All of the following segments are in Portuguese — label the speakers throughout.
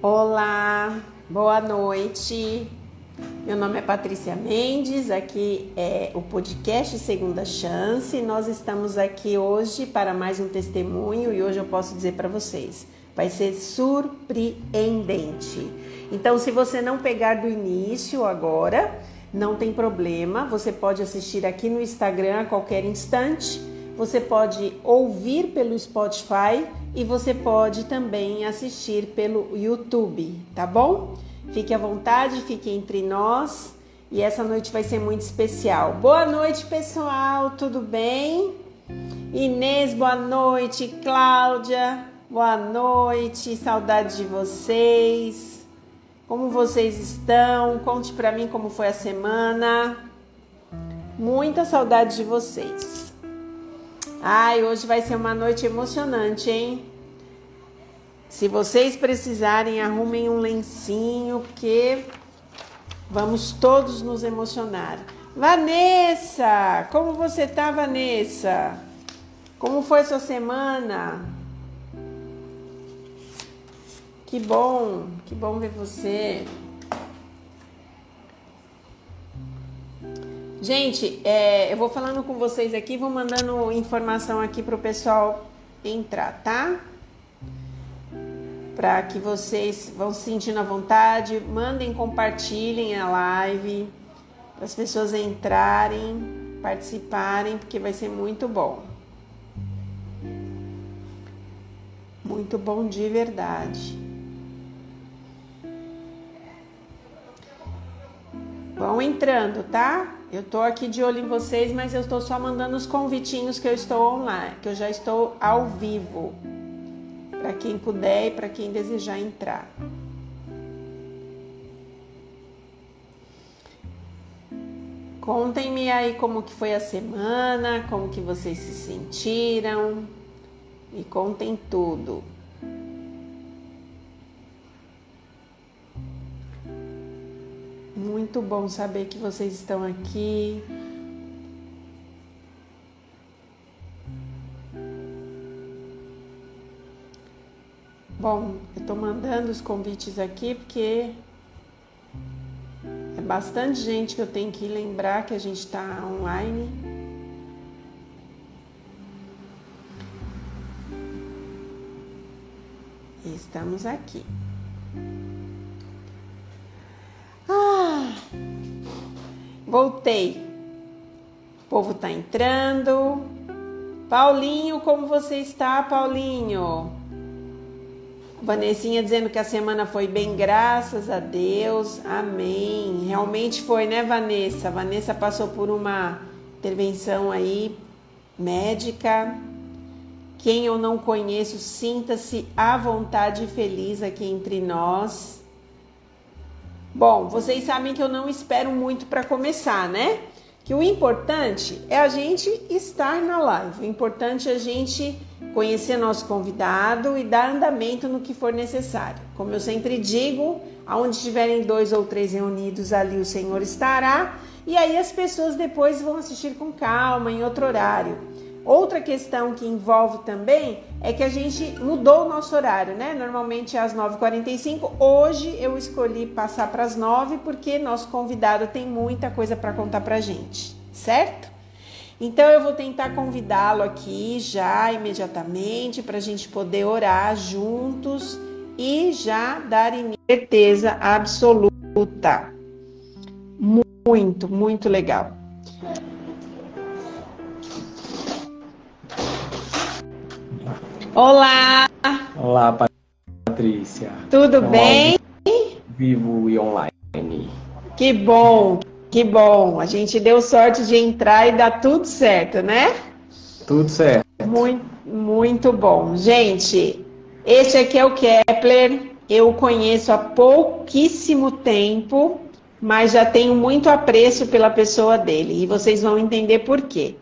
Speaker 1: Olá, boa noite. Meu nome é Patrícia Mendes, aqui é o podcast Segunda Chance. Nós estamos aqui hoje para mais um testemunho e hoje eu posso dizer para vocês, vai ser surpreendente. Então, se você não pegar do início agora, não tem problema, você pode assistir aqui no Instagram a qualquer instante. Você pode ouvir pelo Spotify e você pode também assistir pelo YouTube, tá bom? Fique à vontade, fique entre nós e essa noite vai ser muito especial. Boa noite, pessoal, tudo bem? Inês, boa noite. Cláudia, boa noite. Saudade de vocês. Como vocês estão? Conte para mim como foi a semana. Muita saudade de vocês. Ai, hoje vai ser uma noite emocionante, hein? Se vocês precisarem, arrumem um lencinho, porque vamos todos nos emocionar. Vanessa, como você tá, Vanessa? Como foi sua semana? Que bom, que bom ver você. Gente, é, eu vou falando com vocês aqui, vou mandando informação aqui pro pessoal entrar, tá? para que vocês vão se sentindo à vontade, mandem, compartilhem a live, para as pessoas entrarem, participarem, porque vai ser muito bom. Muito bom de verdade. Vão entrando, tá? Eu tô aqui de olho em vocês, mas eu estou só mandando os convitinhos que eu estou online, que eu já estou ao vivo para quem puder e para quem desejar entrar. Contem-me aí como que foi a semana, como que vocês se sentiram. Me contem tudo. Muito bom saber que vocês estão aqui. Bom, eu estou mandando os convites aqui porque é bastante gente que eu tenho que lembrar que a gente está online. E estamos aqui. Ah, voltei. O povo está entrando. Paulinho, como você está, Paulinho? Vanessinha dizendo que a semana foi bem, graças a Deus. Amém. Realmente foi, né, Vanessa? Vanessa passou por uma intervenção aí médica. Quem eu não conheço, sinta-se à vontade e feliz aqui entre nós. Bom, vocês sabem que eu não espero muito para começar, né? Que o importante é a gente estar na live. O importante é a gente conhecer nosso convidado e dar andamento no que for necessário. Como eu sempre digo, aonde estiverem dois ou três reunidos, ali o Senhor estará, e aí as pessoas depois vão assistir com calma, em outro horário. Outra questão que envolve também é que a gente mudou o nosso horário, né? Normalmente é às 9h45. Hoje eu escolhi passar para as 9 porque nosso convidado tem muita coisa para contar para gente, certo? Então eu vou tentar convidá-lo aqui já imediatamente para a gente poder orar juntos e já dar certeza absoluta. Muito, muito legal. Olá!
Speaker 2: Olá, Patrícia.
Speaker 1: Tudo bem?
Speaker 2: Vivo e online.
Speaker 1: Que bom, que bom, a gente deu sorte de entrar e dar tudo certo, né?
Speaker 2: Tudo certo.
Speaker 1: Muito, muito bom. Gente, esse aqui é o Kepler. Eu o conheço há pouquíssimo tempo, mas já tenho muito apreço pela pessoa dele. E vocês vão entender por quê.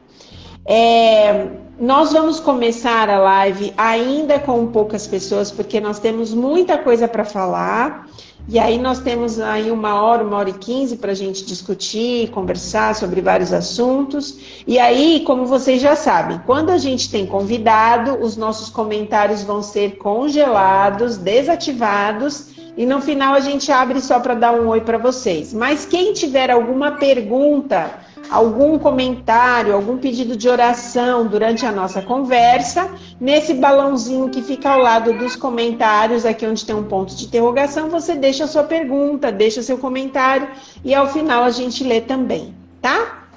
Speaker 1: É, nós vamos começar a live ainda com poucas pessoas, porque nós temos muita coisa para falar. E aí nós temos aí uma hora, uma hora e quinze para a gente discutir, conversar sobre vários assuntos. E aí, como vocês já sabem, quando a gente tem convidado, os nossos comentários vão ser congelados, desativados, e no final a gente abre só para dar um oi para vocês. Mas quem tiver alguma pergunta, algum comentário, algum pedido de oração durante a nossa conversa, nesse balãozinho que fica ao lado dos comentários, aqui onde tem um ponto de interrogação, você deixa a sua pergunta, deixa seu comentário e ao final a gente lê também, tá?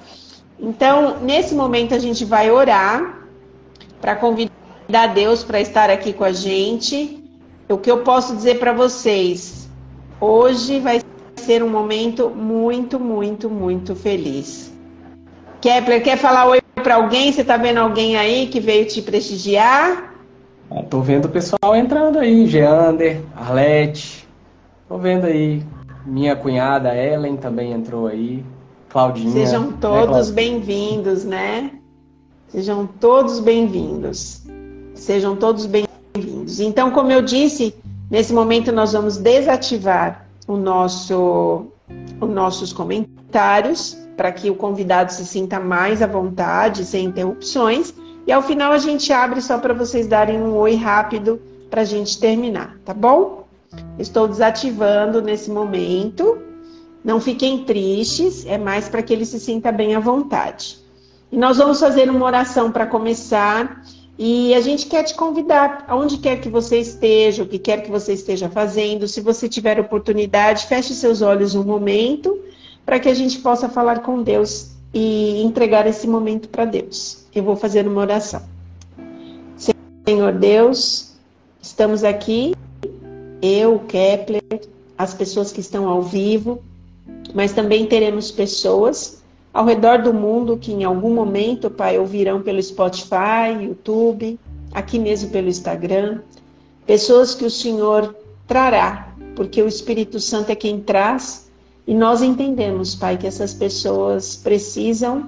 Speaker 1: Então, nesse momento a gente vai orar para convidar Deus para estar aqui com a gente o que eu posso dizer para vocês, hoje vai ser um momento muito, muito, muito feliz. Kepler, quer falar oi para alguém? Você está vendo alguém aí que veio te prestigiar?
Speaker 2: Estou vendo o pessoal entrando aí, Geander, Arlete. Estou vendo aí. Minha cunhada Ellen também entrou aí. Claudinha.
Speaker 1: Sejam né, todos né, bem-vindos, né? Sejam todos bem-vindos. Sejam todos bem bem-vindos. Então, como eu disse, nesse momento nós vamos desativar o nosso, os nossos comentários para que o convidado se sinta mais à vontade, sem interrupções. E ao final a gente abre só para vocês darem um oi rápido para a gente terminar, tá bom? Estou desativando nesse momento. Não fiquem tristes, é mais para que ele se sinta bem à vontade. E nós vamos fazer uma oração para começar. E a gente quer te convidar, aonde quer que você esteja, o que quer que você esteja fazendo, se você tiver oportunidade, feche seus olhos um momento, para que a gente possa falar com Deus e entregar esse momento para Deus. Eu vou fazer uma oração. Senhor Deus, estamos aqui, eu, Kepler, as pessoas que estão ao vivo, mas também teremos pessoas ao redor do mundo que em algum momento, Pai, ouvirão pelo Spotify, YouTube, aqui mesmo pelo Instagram, pessoas que o Senhor trará, porque o Espírito Santo é quem traz, e nós entendemos, Pai, que essas pessoas precisam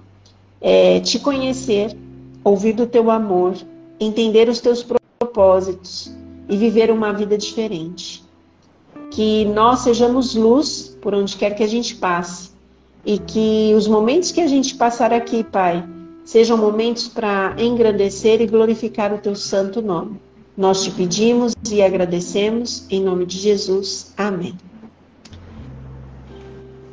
Speaker 1: é, te conhecer, ouvir do teu amor, entender os teus propósitos e viver uma vida diferente. Que nós sejamos luz por onde quer que a gente passe e que os momentos que a gente passar aqui, Pai, sejam momentos para engrandecer e glorificar o teu santo nome. Nós te pedimos e agradecemos em nome de Jesus. Amém.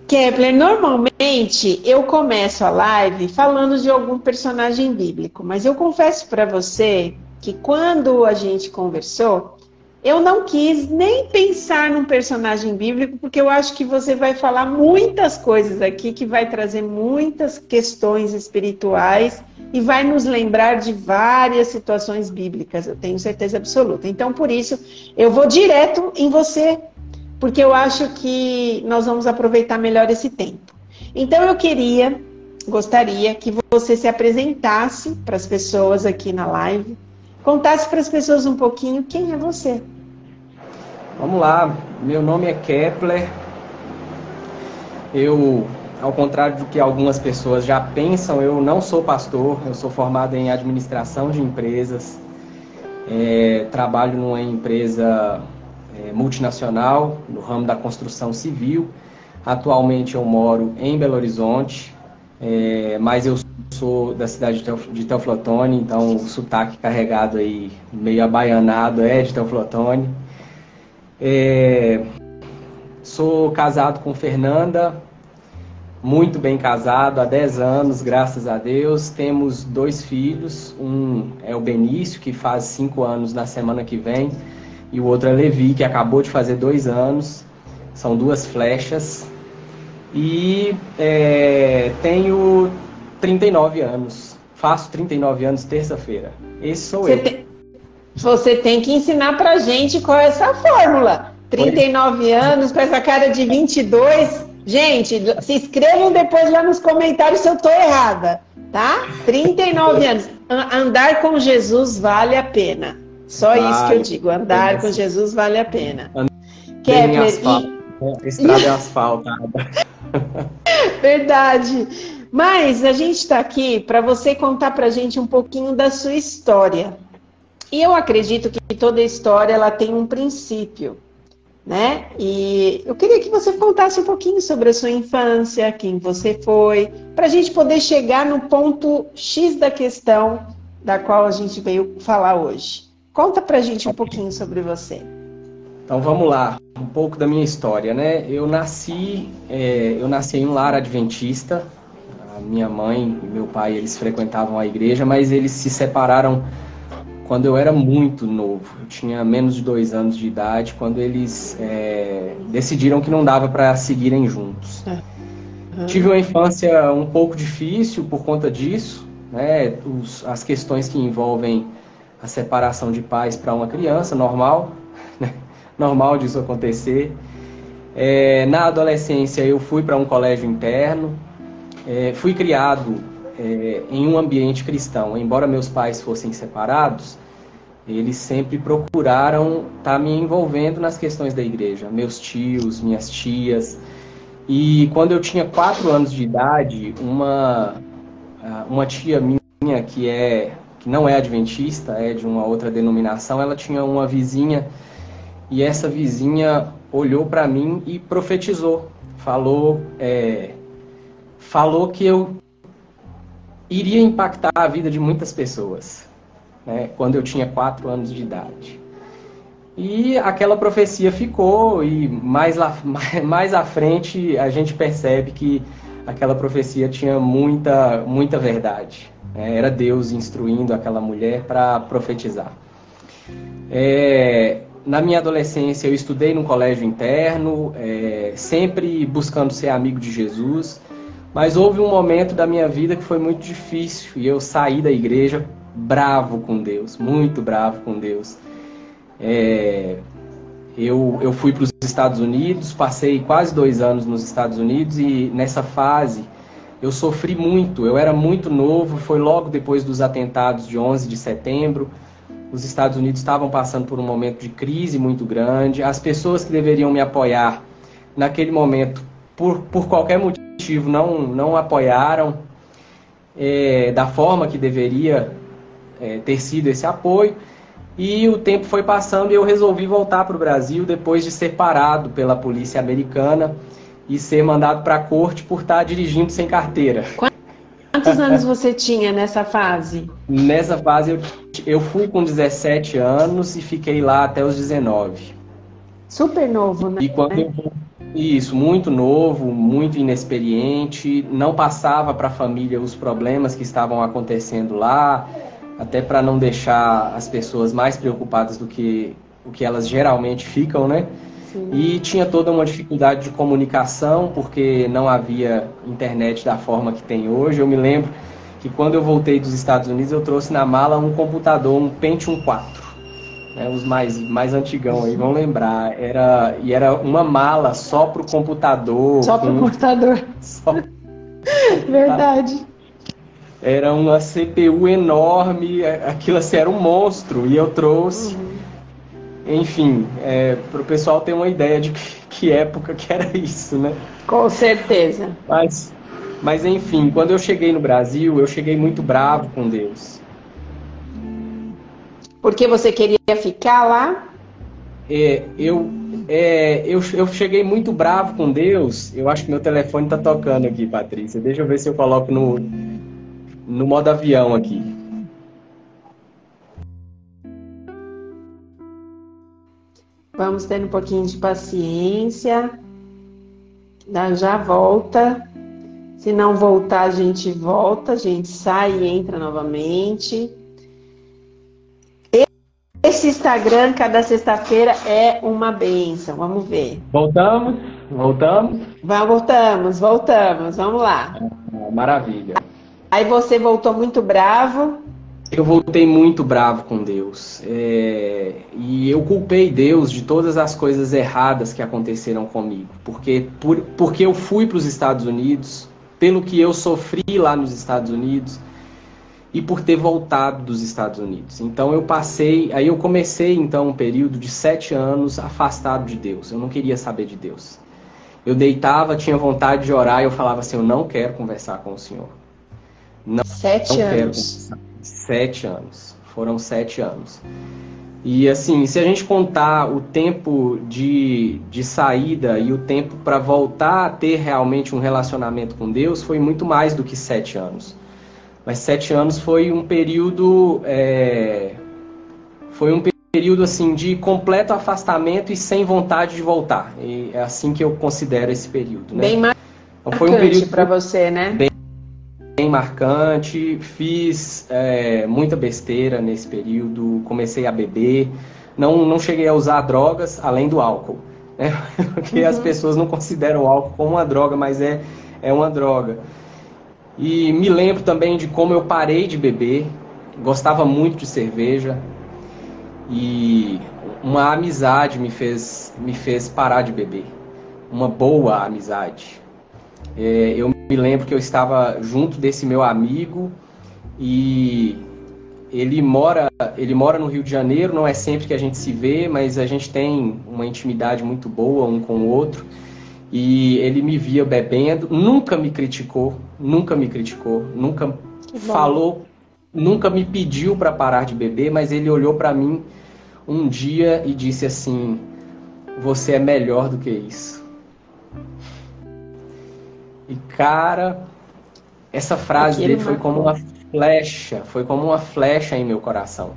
Speaker 1: Kepler, normalmente eu começo a live falando de algum personagem bíblico, mas eu confesso para você que quando a gente conversou, eu não quis nem pensar num personagem bíblico, porque eu acho que você vai falar muitas coisas aqui que vai trazer muitas questões espirituais e vai nos lembrar de várias situações bíblicas, eu tenho certeza absoluta. Então, por isso, eu vou direto em você, porque eu acho que nós vamos aproveitar melhor esse tempo. Então, eu queria, gostaria que você se apresentasse para as pessoas aqui na live contasse para as pessoas um pouquinho quem é você.
Speaker 2: Vamos lá, meu nome é Kepler. Eu, ao contrário do que algumas pessoas já pensam, eu não sou pastor, eu sou formado em administração de empresas. É, trabalho numa empresa é, multinacional no ramo da construção civil. Atualmente eu moro em Belo Horizonte, é, mas eu sou da cidade de Teoflotone, então o sotaque carregado aí, meio abaianado, é de Teoflotone. É, sou casado com Fernanda, muito bem casado, há 10 anos, graças a Deus. Temos dois filhos, um é o Benício, que faz 5 anos na semana que vem, e o outro é Levi, que acabou de fazer dois anos. São duas flechas. E é, tenho 39 anos. Faço 39 anos terça-feira. Esse sou
Speaker 1: você
Speaker 2: eu.
Speaker 1: Tem, você tem que ensinar pra gente qual é essa fórmula. 39 Oi. anos, com essa cara de 22. Gente, se inscrevam depois lá nos comentários se eu tô errada, tá? 39 anos. Andar com Jesus vale a pena. Só vale. isso que eu digo. Andar com Jesus vale a pena.
Speaker 2: Kepler, e... Estrada é asfaltada.
Speaker 1: Verdade. Mas a gente está aqui para você contar para a gente um pouquinho da sua história. E eu acredito que toda história ela tem um princípio, né? E eu queria que você contasse um pouquinho sobre a sua infância, quem você foi, para a gente poder chegar no ponto X da questão da qual a gente veio falar hoje. Conta para a gente um pouquinho sobre você.
Speaker 2: Então vamos lá, um pouco da minha história, né? Eu nasci, é, eu nasci em um lar adventista. A minha mãe e meu pai eles frequentavam a igreja, mas eles se separaram quando eu era muito novo. Eu tinha menos de dois anos de idade quando eles é, decidiram que não dava para seguirem juntos. Uhum. Tive uma infância um pouco difícil por conta disso, né? Os, as questões que envolvem a separação de pais para uma criança normal. Normal disso acontecer. É, na adolescência eu fui para um colégio interno, é, fui criado é, em um ambiente cristão. Embora meus pais fossem separados, eles sempre procuraram estar tá me envolvendo nas questões da igreja. Meus tios, minhas tias. E quando eu tinha quatro anos de idade, uma, uma tia minha que é que não é adventista, é de uma outra denominação, ela tinha uma vizinha e essa vizinha olhou para mim e profetizou, falou, é, falou que eu iria impactar a vida de muitas pessoas, né, quando eu tinha quatro anos de idade. E aquela profecia ficou e mais lá, mais à frente a gente percebe que aquela profecia tinha muita muita verdade. Né? Era Deus instruindo aquela mulher para profetizar. É, na minha adolescência eu estudei num colégio interno, é, sempre buscando ser amigo de Jesus, mas houve um momento da minha vida que foi muito difícil e eu saí da igreja bravo com Deus, muito bravo com Deus. É, eu, eu fui para os Estados Unidos, passei quase dois anos nos Estados Unidos e nessa fase eu sofri muito. Eu era muito novo, foi logo depois dos atentados de 11 de setembro. Os Estados Unidos estavam passando por um momento de crise muito grande. As pessoas que deveriam me apoiar naquele momento, por, por qualquer motivo, não, não apoiaram é, da forma que deveria é, ter sido esse apoio. E o tempo foi passando e eu resolvi voltar para o Brasil depois de ser parado pela polícia americana e ser mandado para a corte por estar dirigindo sem carteira.
Speaker 1: Quantos anos você tinha nessa fase?
Speaker 2: Nessa fase eu, eu fui com 17 anos e fiquei lá até os 19.
Speaker 1: Super novo, né?
Speaker 2: E quando eu, isso, muito novo, muito inexperiente, não passava para a família os problemas que estavam acontecendo lá, até para não deixar as pessoas mais preocupadas do que o que elas geralmente ficam, né? E tinha toda uma dificuldade de comunicação, porque não havia internet da forma que tem hoje. Eu me lembro que quando eu voltei dos Estados Unidos, eu trouxe na mala um computador, um Pentium 4. Né, os mais, mais antigão aí vão lembrar. Era, e era uma mala só para o computador.
Speaker 1: Só para o computador. Só... Verdade.
Speaker 2: Era uma CPU enorme, aquilo assim, era um monstro. E eu trouxe. Uhum enfim, é, para o pessoal ter uma ideia de que, que, época que era isso, né?
Speaker 1: Com certeza.
Speaker 2: Mas, mas enfim, quando eu cheguei no Brasil, eu cheguei muito bravo com Deus.
Speaker 1: Porque você queria ficar lá?
Speaker 2: É, eu, é, eu, eu cheguei muito bravo com Deus. Eu acho que meu telefone está tocando aqui, Patrícia. Deixa eu ver se eu coloco no, no modo avião aqui.
Speaker 1: Vamos ter um pouquinho de paciência. Já volta. Se não voltar, a gente volta, a gente sai e entra novamente. Esse Instagram, cada sexta-feira, é uma benção. Vamos ver.
Speaker 2: Voltamos? Voltamos?
Speaker 1: Voltamos, voltamos. Vamos lá.
Speaker 2: Maravilha.
Speaker 1: Aí você voltou muito bravo.
Speaker 2: Eu voltei muito bravo com Deus. É, e eu culpei Deus de todas as coisas erradas que aconteceram comigo. Porque, por, porque eu fui para os Estados Unidos, pelo que eu sofri lá nos Estados Unidos e por ter voltado dos Estados Unidos. Então eu passei, aí eu comecei então um período de sete anos afastado de Deus. Eu não queria saber de Deus. Eu deitava, tinha vontade de orar e eu falava assim: eu não quero conversar com o Senhor.
Speaker 1: Não, sete não anos. quero conversar.
Speaker 2: Sete anos. Foram sete anos. E assim, se a gente contar o tempo de, de saída e o tempo para voltar a ter realmente um relacionamento com Deus, foi muito mais do que sete anos. Mas sete anos foi um período. É, foi um período assim de completo afastamento e sem vontade de voltar. E é assim que eu considero esse período. Né?
Speaker 1: Bem marcante então, foi um período para você, né?
Speaker 2: Bem, bem marcante. Fiz é, muita besteira nesse período. Comecei a beber. Não, não cheguei a usar drogas além do álcool. Né? Porque uhum. as pessoas não consideram o álcool como uma droga, mas é, é uma droga. E me lembro também de como eu parei de beber. Gostava muito de cerveja e uma amizade me fez, me fez parar de beber. Uma boa amizade. É, eu me lembro que eu estava junto desse meu amigo e ele mora, ele mora no Rio de Janeiro, não é sempre que a gente se vê, mas a gente tem uma intimidade muito boa um com o outro. E ele me via bebendo, nunca me criticou, nunca me criticou, nunca falou, nunca me pediu para parar de beber, mas ele olhou para mim um dia e disse assim: Você é melhor do que isso. E cara, essa frase dele foi como uma flecha, foi como uma flecha em meu coração.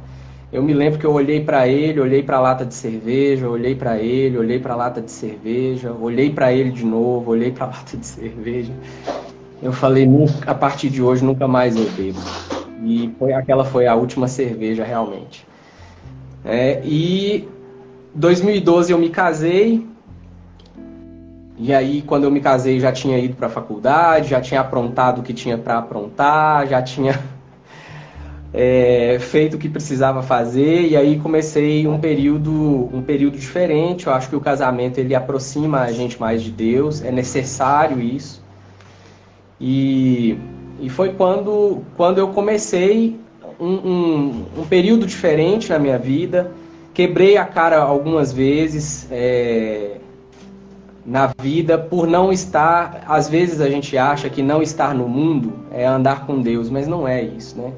Speaker 2: Eu me lembro que eu olhei para ele, olhei para a lata de cerveja, olhei para ele, olhei para a lata de cerveja, olhei para ele de novo, olhei para a lata de cerveja. Eu falei, a partir de hoje nunca mais eu bebo. E foi aquela foi a última cerveja realmente. É, e 2012 eu me casei. E aí, quando eu me casei, já tinha ido para a faculdade, já tinha aprontado o que tinha para aprontar, já tinha é, feito o que precisava fazer. E aí comecei um período, um período diferente. Eu acho que o casamento ele aproxima a gente mais de Deus. É necessário isso. E, e foi quando, quando eu comecei um, um, um, período diferente na minha vida. Quebrei a cara algumas vezes é, na vida por não estar. Às vezes a gente acha que não estar no mundo é andar com Deus, mas não é isso, né?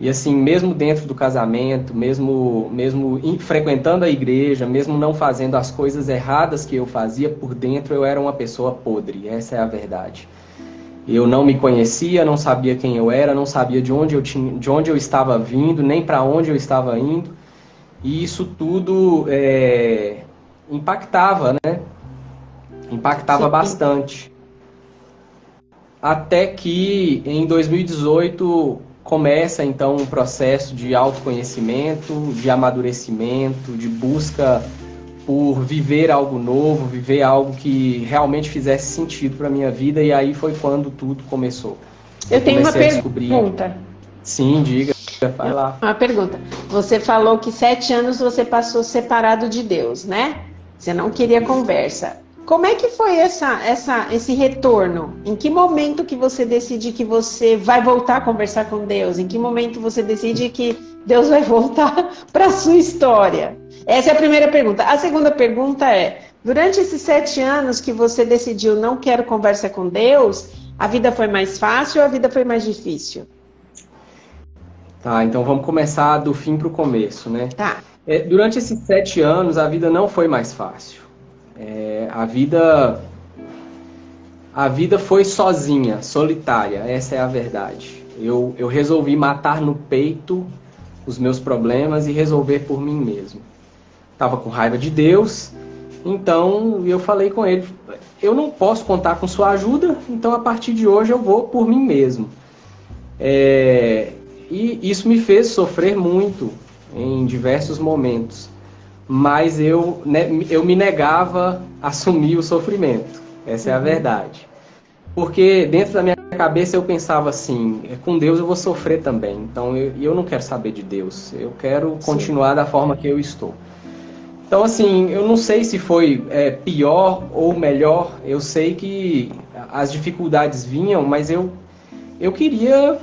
Speaker 2: E assim, mesmo dentro do casamento, mesmo, mesmo frequentando a igreja, mesmo não fazendo as coisas erradas que eu fazia, por dentro eu era uma pessoa podre, essa é a verdade. Eu não me conhecia, não sabia quem eu era, não sabia de onde eu, tinha, de onde eu estava vindo, nem para onde eu estava indo. E isso tudo é, impactava, né? Impactava Sim. bastante. Até que em 2018 começa então um processo de autoconhecimento, de amadurecimento, de busca por viver algo novo, viver algo que realmente fizesse sentido para minha vida e aí foi quando tudo começou.
Speaker 1: Eu, Eu tenho uma pergunta.
Speaker 2: Sim, diga. Vai lá.
Speaker 1: Uma pergunta. Você falou que sete anos você passou separado de Deus, né? Você não queria conversa. Como é que foi essa, essa, esse retorno? Em que momento que você decide que você vai voltar a conversar com Deus? Em que momento você decide que Deus vai voltar para a sua história? Essa é a primeira pergunta. A segunda pergunta é: durante esses sete anos que você decidiu não quero conversa com Deus, a vida foi mais fácil ou a vida foi mais difícil?
Speaker 2: Tá, então vamos começar do fim para o começo, né?
Speaker 1: Tá.
Speaker 2: É, durante esses sete anos, a vida não foi mais fácil. É, a vida a vida foi sozinha, solitária, essa é a verdade. Eu, eu resolvi matar no peito os meus problemas e resolver por mim mesmo. Tava com raiva de Deus, então eu falei com ele: eu não posso contar com sua ajuda, então a partir de hoje eu vou por mim mesmo. É, e isso me fez sofrer muito em diversos momentos mas eu, né, eu me negava a assumir o sofrimento. Essa é a verdade. Porque dentro da minha cabeça eu pensava assim: é, com Deus eu vou sofrer também. Então eu, eu não quero saber de Deus. Eu quero continuar Sim. da forma que eu estou. Então, assim, eu não sei se foi é, pior ou melhor. Eu sei que as dificuldades vinham, mas eu, eu queria.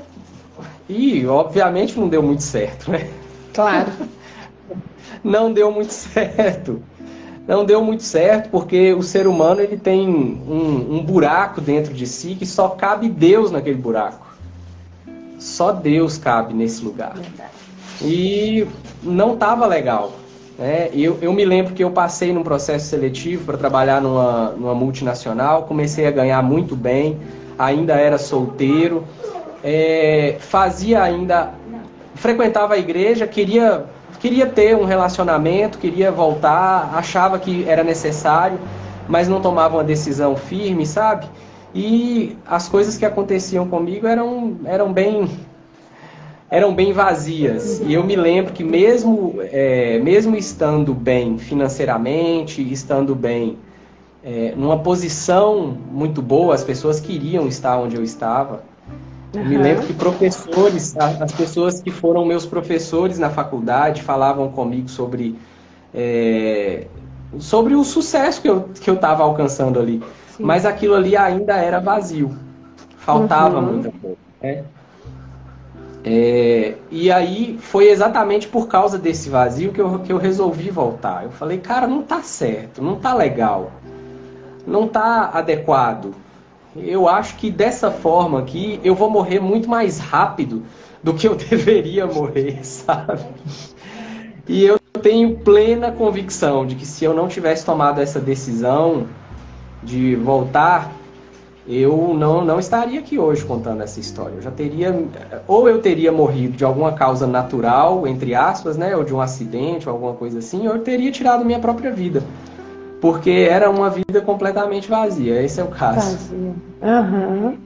Speaker 2: E, obviamente, não deu muito certo, né?
Speaker 1: Claro.
Speaker 2: Não deu muito certo. Não deu muito certo porque o ser humano ele tem um, um buraco dentro de si que só cabe Deus naquele buraco. Só Deus cabe nesse lugar. E não estava legal. Né? Eu, eu me lembro que eu passei num processo seletivo para trabalhar numa, numa multinacional, comecei a ganhar muito bem, ainda era solteiro, é, fazia ainda. frequentava a igreja, queria queria ter um relacionamento, queria voltar, achava que era necessário, mas não tomava uma decisão firme, sabe? E as coisas que aconteciam comigo eram, eram bem eram bem vazias. E eu me lembro que mesmo, é, mesmo estando bem financeiramente, estando bem é, numa posição muito boa, as pessoas queriam estar onde eu estava. Uhum. Me lembro que professores, as pessoas que foram meus professores na faculdade falavam comigo sobre, é, sobre o sucesso que eu que eu estava alcançando ali. Sim. Mas aquilo ali ainda era vazio. Faltava uhum. muita coisa. Né? É, e aí foi exatamente por causa desse vazio que eu, que eu resolvi voltar. Eu falei, cara, não tá certo, não tá legal não está adequado. Eu acho que dessa forma aqui eu vou morrer muito mais rápido do que eu deveria morrer, sabe? E eu tenho plena convicção de que se eu não tivesse tomado essa decisão de voltar, eu não, não estaria aqui hoje contando essa história. Eu já teria, ou eu teria morrido de alguma causa natural, entre aspas, né, ou de um acidente ou alguma coisa assim, ou eu teria tirado minha própria vida porque era uma vida completamente vazia. Esse é o caso. Vazia.
Speaker 1: Uhum.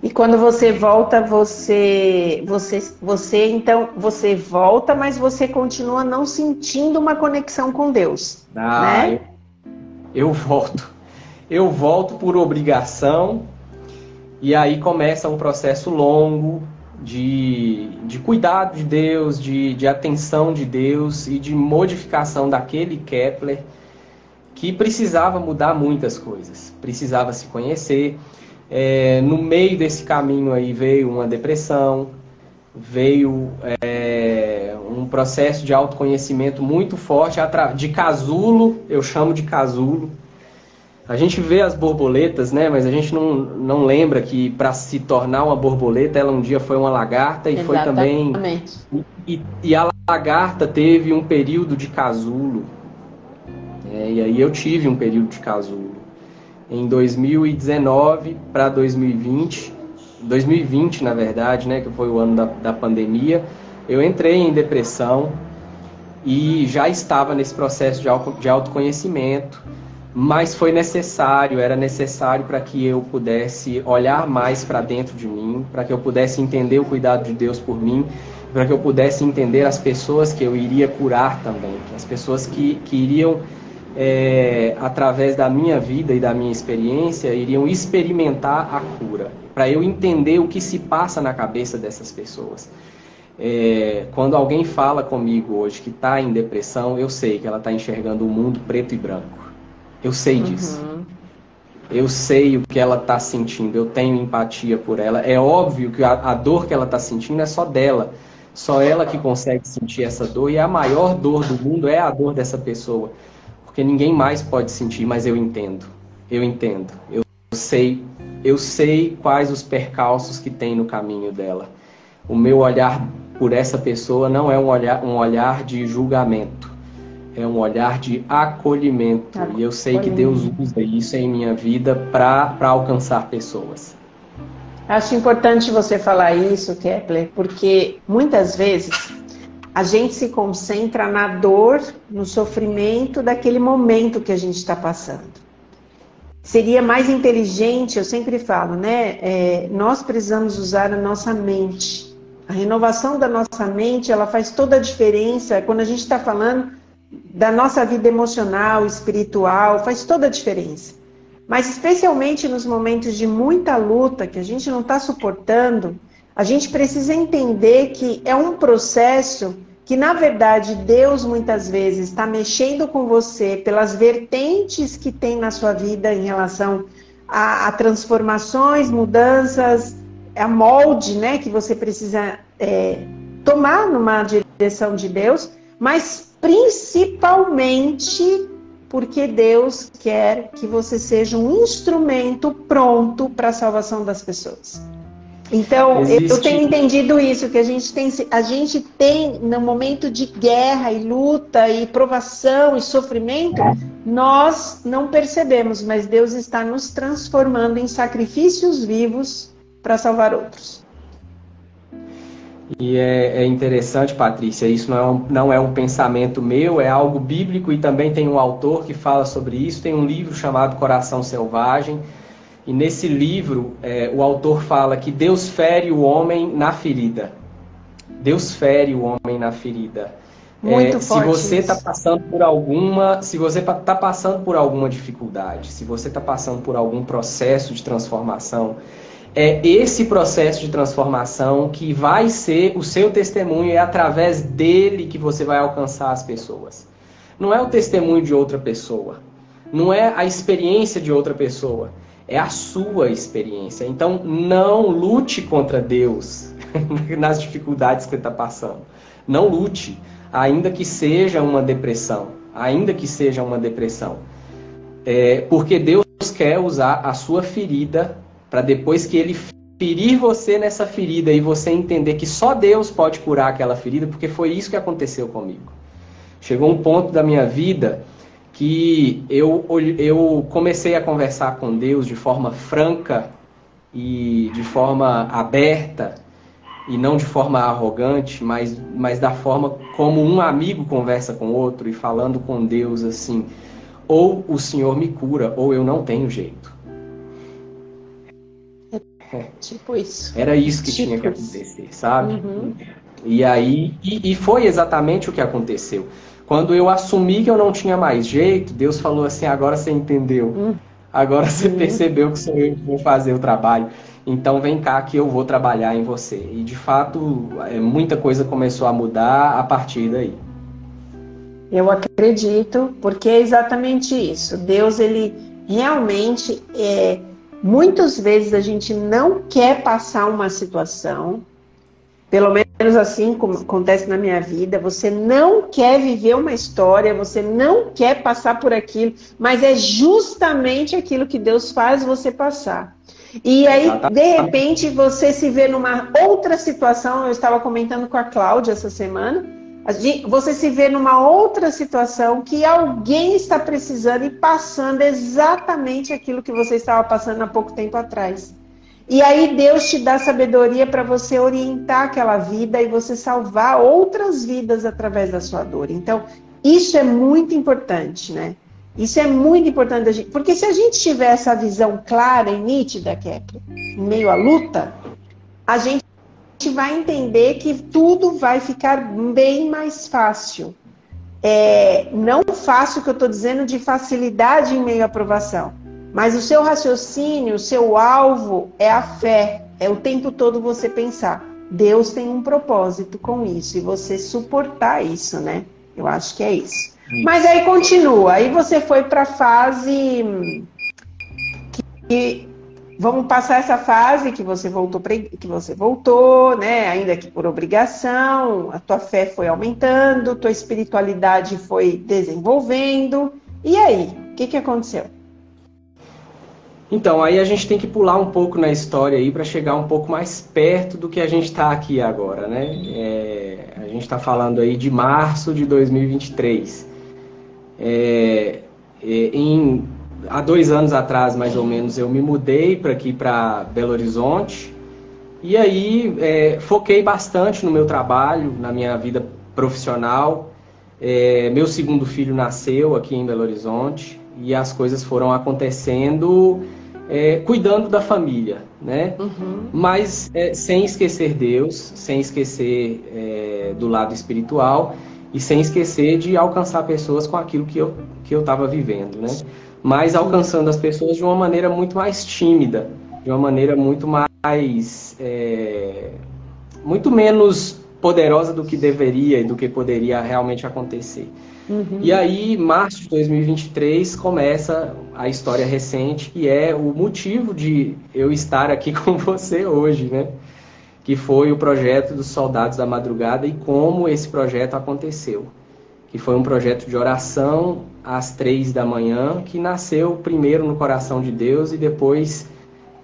Speaker 1: E quando você volta, você, você, você então você volta, mas você continua não sentindo uma conexão com Deus, ah, né?
Speaker 2: Eu, eu volto, eu volto por obrigação e aí começa um processo longo de, de cuidado de Deus, de, de atenção de Deus e de modificação daquele Kepler que precisava mudar muitas coisas, precisava se conhecer. É, no meio desse caminho aí veio uma depressão, veio é, um processo de autoconhecimento muito forte, de casulo, eu chamo de casulo. A gente vê as borboletas, né? Mas a gente não, não lembra que para se tornar uma borboleta, ela um dia foi uma lagarta e Exatamente. foi também. E, e a lagarta teve um período de casulo, é, e aí eu tive um período de casulo. Em 2019 para 2020, 2020 na verdade, né, que foi o ano da, da pandemia, eu entrei em depressão e já estava nesse processo de, de autoconhecimento, mas foi necessário, era necessário para que eu pudesse olhar mais para dentro de mim, para que eu pudesse entender o cuidado de Deus por mim, para que eu pudesse entender as pessoas que eu iria curar também, as pessoas que, que iriam é, através da minha vida e da minha experiência, iriam experimentar a cura, para eu entender o que se passa na cabeça dessas pessoas. É, quando alguém fala comigo hoje que está em depressão, eu sei que ela está enxergando o mundo preto e branco. Eu sei disso. Uhum. Eu sei o que ela está sentindo, eu tenho empatia por ela. É óbvio que a, a dor que ela está sentindo é só dela. Só ela que consegue sentir essa dor, e a maior dor do mundo é a dor dessa pessoa porque ninguém mais pode sentir, mas eu entendo. Eu entendo. Eu sei, eu sei quais os percalços que tem no caminho dela. O meu olhar por essa pessoa não é um olhar, um olhar de julgamento, é um olhar de acolhimento. acolhimento. E eu sei que Deus usa isso em minha vida para alcançar pessoas.
Speaker 1: Acho importante você falar isso, Kepler, porque muitas vezes a gente se concentra na dor, no sofrimento daquele momento que a gente está passando. Seria mais inteligente, eu sempre falo, né? É, nós precisamos usar a nossa mente. A renovação da nossa mente, ela faz toda a diferença quando a gente está falando da nossa vida emocional, espiritual, faz toda a diferença. Mas especialmente nos momentos de muita luta que a gente não está suportando, a gente precisa entender que é um processo que na verdade Deus muitas vezes está mexendo com você pelas vertentes que tem na sua vida em relação a, a transformações, mudanças, a molde, né, que você precisa é, tomar numa direção de Deus, mas principalmente porque Deus quer que você seja um instrumento pronto para a salvação das pessoas. Então, Existe... eu tenho entendido isso, que a gente tem, a gente tem no momento de guerra e luta e provação e sofrimento, nós não percebemos, mas Deus está nos transformando em sacrifícios vivos para salvar outros.
Speaker 2: E é, é, interessante, Patrícia, isso não é, um, não é um pensamento meu, é algo bíblico e também tem um autor que fala sobre isso. Tem um livro chamado Coração Selvagem, e nesse livro é, o autor fala que Deus fere o homem na ferida. Deus fere o homem na ferida.
Speaker 1: Muito é,
Speaker 2: se você está passando por alguma, se você está passando por alguma dificuldade, se você está passando por algum processo de transformação, é esse processo de transformação que vai ser o seu testemunho, é através dele que você vai alcançar as pessoas. Não é o testemunho de outra pessoa, não é a experiência de outra pessoa, é a sua experiência. Então não lute contra Deus nas dificuldades que você está passando. Não lute ainda que seja uma depressão, ainda que seja uma depressão. É, porque Deus quer usar a sua ferida para depois que ele ferir você nessa ferida e você entender que só Deus pode curar aquela ferida, porque foi isso que aconteceu comigo. Chegou um ponto da minha vida que eu, eu comecei a conversar com Deus de forma franca e de forma aberta e não de forma arrogante, mas, mas da forma como um amigo conversa com outro e falando com Deus assim: ou o Senhor me cura, ou eu não tenho jeito.
Speaker 1: É, tipo isso.
Speaker 2: Era isso que tipo tinha que acontecer, sabe? Uhum. E aí, e, e, foi exatamente o que aconteceu. Quando eu assumi que eu não tinha mais jeito, Deus falou assim: agora você entendeu. Uhum. Agora você percebeu que sou eu que vou fazer o trabalho. Então vem cá que eu vou trabalhar em você. E de fato, é, muita coisa começou a mudar a partir daí.
Speaker 1: Eu acredito, porque é exatamente isso. Deus, ele realmente é. Muitas vezes a gente não quer passar uma situação, pelo menos assim como acontece na minha vida, você não quer viver uma história, você não quer passar por aquilo, mas é justamente aquilo que Deus faz você passar. E aí, de repente, você se vê numa outra situação. Eu estava comentando com a Cláudia essa semana. Você se vê numa outra situação que alguém está precisando e passando exatamente aquilo que você estava passando há pouco tempo atrás. E aí Deus te dá sabedoria para você orientar aquela vida e você salvar outras vidas através da sua dor. Então, isso é muito importante, né? Isso é muito importante, gente, porque se a gente tiver essa visão clara e nítida, Kepler, em meio à luta, a gente vai entender que tudo vai ficar bem mais fácil. É, não fácil que eu estou dizendo de facilidade em meio à aprovação, mas o seu raciocínio, o seu alvo é a fé, é o tempo todo você pensar. Deus tem um propósito com isso e você suportar isso, né? Eu acho que é isso. Mas aí continua. Aí você foi para a fase que vamos passar essa fase que você voltou que você voltou, né? Ainda que por obrigação, a tua fé foi aumentando, tua espiritualidade foi desenvolvendo. E aí, o que, que aconteceu?
Speaker 2: Então, aí a gente tem que pular um pouco na história aí para chegar um pouco mais perto do que a gente está aqui agora, né? É, a gente está falando aí de março de 2023. É, é, em, há dois anos atrás, mais ou menos, eu me mudei para aqui, para Belo Horizonte. E aí é, foquei bastante no meu trabalho, na minha vida profissional. É, meu segundo filho nasceu aqui em Belo Horizonte e as coisas foram acontecendo é, cuidando da família, né? Uhum. Mas é, sem esquecer Deus, sem esquecer é, do lado espiritual e sem esquecer de alcançar pessoas com aquilo que eu que eu estava vivendo, né? Mas alcançando as pessoas de uma maneira muito mais tímida, de uma maneira muito mais é, muito menos poderosa do que deveria e do que poderia realmente acontecer. Uhum. E aí, março de 2023 começa a história recente, que é o motivo de eu estar aqui com você hoje, né? que foi o projeto dos Soldados da Madrugada e como esse projeto aconteceu. Que foi um projeto de oração às três da manhã, que nasceu primeiro no coração de Deus e depois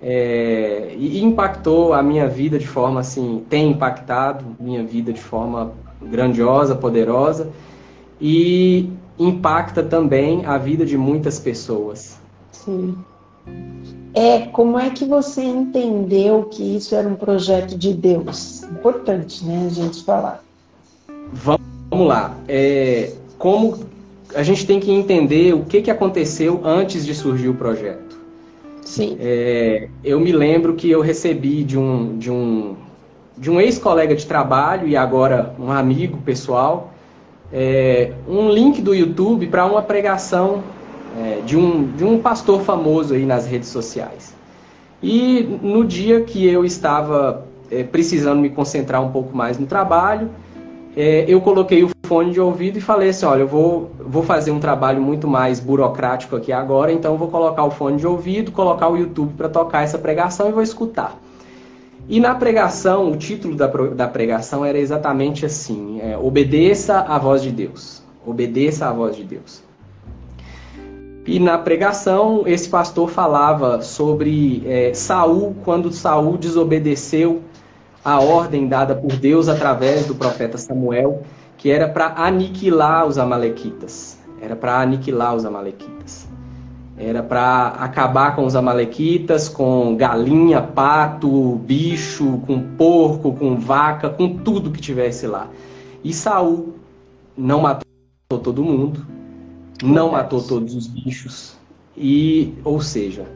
Speaker 2: é, e impactou a minha vida de forma assim, tem impactado minha vida de forma grandiosa, poderosa e impacta também a vida de muitas pessoas.
Speaker 1: Sim. é como é que você entendeu que isso era um projeto de Deus? Importante, né, a gente falar.
Speaker 2: Vamos lá. É, como a gente tem que entender o que, que aconteceu antes de surgir o projeto.
Speaker 1: Sim.
Speaker 2: É, eu me lembro que eu recebi de um, de um, de um ex-colega de trabalho e agora um amigo pessoal é, um link do YouTube para uma pregação é, de, um, de um pastor famoso aí nas redes sociais. E no dia que eu estava é, precisando me concentrar um pouco mais no trabalho, é, eu coloquei o fone de ouvido e falei assim, olha, eu vou, vou fazer um trabalho muito mais burocrático aqui agora, então vou colocar o fone de ouvido, colocar o YouTube para tocar essa pregação e vou escutar. E na pregação, o título da, da pregação era exatamente assim: é, obedeça à voz de Deus. Obedeça à voz de Deus. E na pregação, esse pastor falava sobre é, Saul, quando Saul desobedeceu a ordem dada por Deus através do profeta Samuel, que era para aniquilar os amalequitas. Era para aniquilar os amalequitas. Era para acabar com os amalequitas, com galinha, pato, bicho, com porco, com vaca, com tudo que tivesse lá. E Saul não matou todo mundo, não matou todos os bichos. E, ou seja,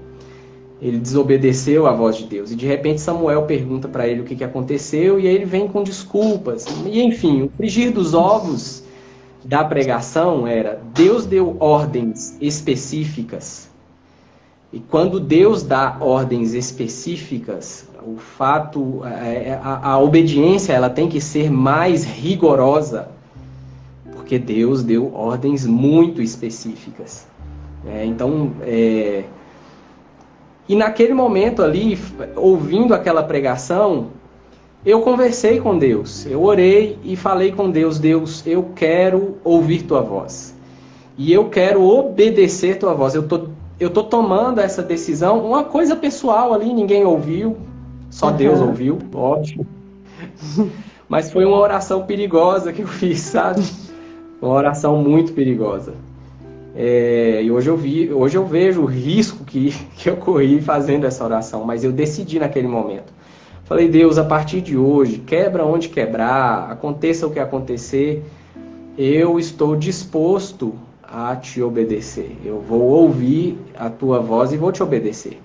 Speaker 2: ele desobedeceu à voz de Deus. E de repente Samuel pergunta para ele o que, que aconteceu e aí ele vem com desculpas. E enfim, o frigir dos ovos da pregação era: Deus deu ordens específicas. E quando Deus dá ordens específicas, o fato, é, é, a, a obediência, ela tem que ser mais rigorosa, porque Deus deu ordens muito específicas. É, então, é... e naquele momento ali, ouvindo aquela pregação, eu conversei com Deus, eu orei e falei com Deus: Deus, eu quero ouvir tua voz. E eu quero obedecer tua voz. Eu tô, eu tô tomando essa decisão, uma coisa pessoal ali, ninguém ouviu, só uhum. Deus ouviu, óbvio. Mas foi uma oração perigosa que eu fiz, sabe? Uma oração muito perigosa. É, e hoje eu, vi, hoje eu vejo o risco que, que eu corri fazendo essa oração, mas eu decidi naquele momento. Falei, Deus, a partir de hoje, quebra onde quebrar, aconteça o que acontecer, eu estou disposto a te obedecer. Eu vou ouvir a tua voz e vou te obedecer.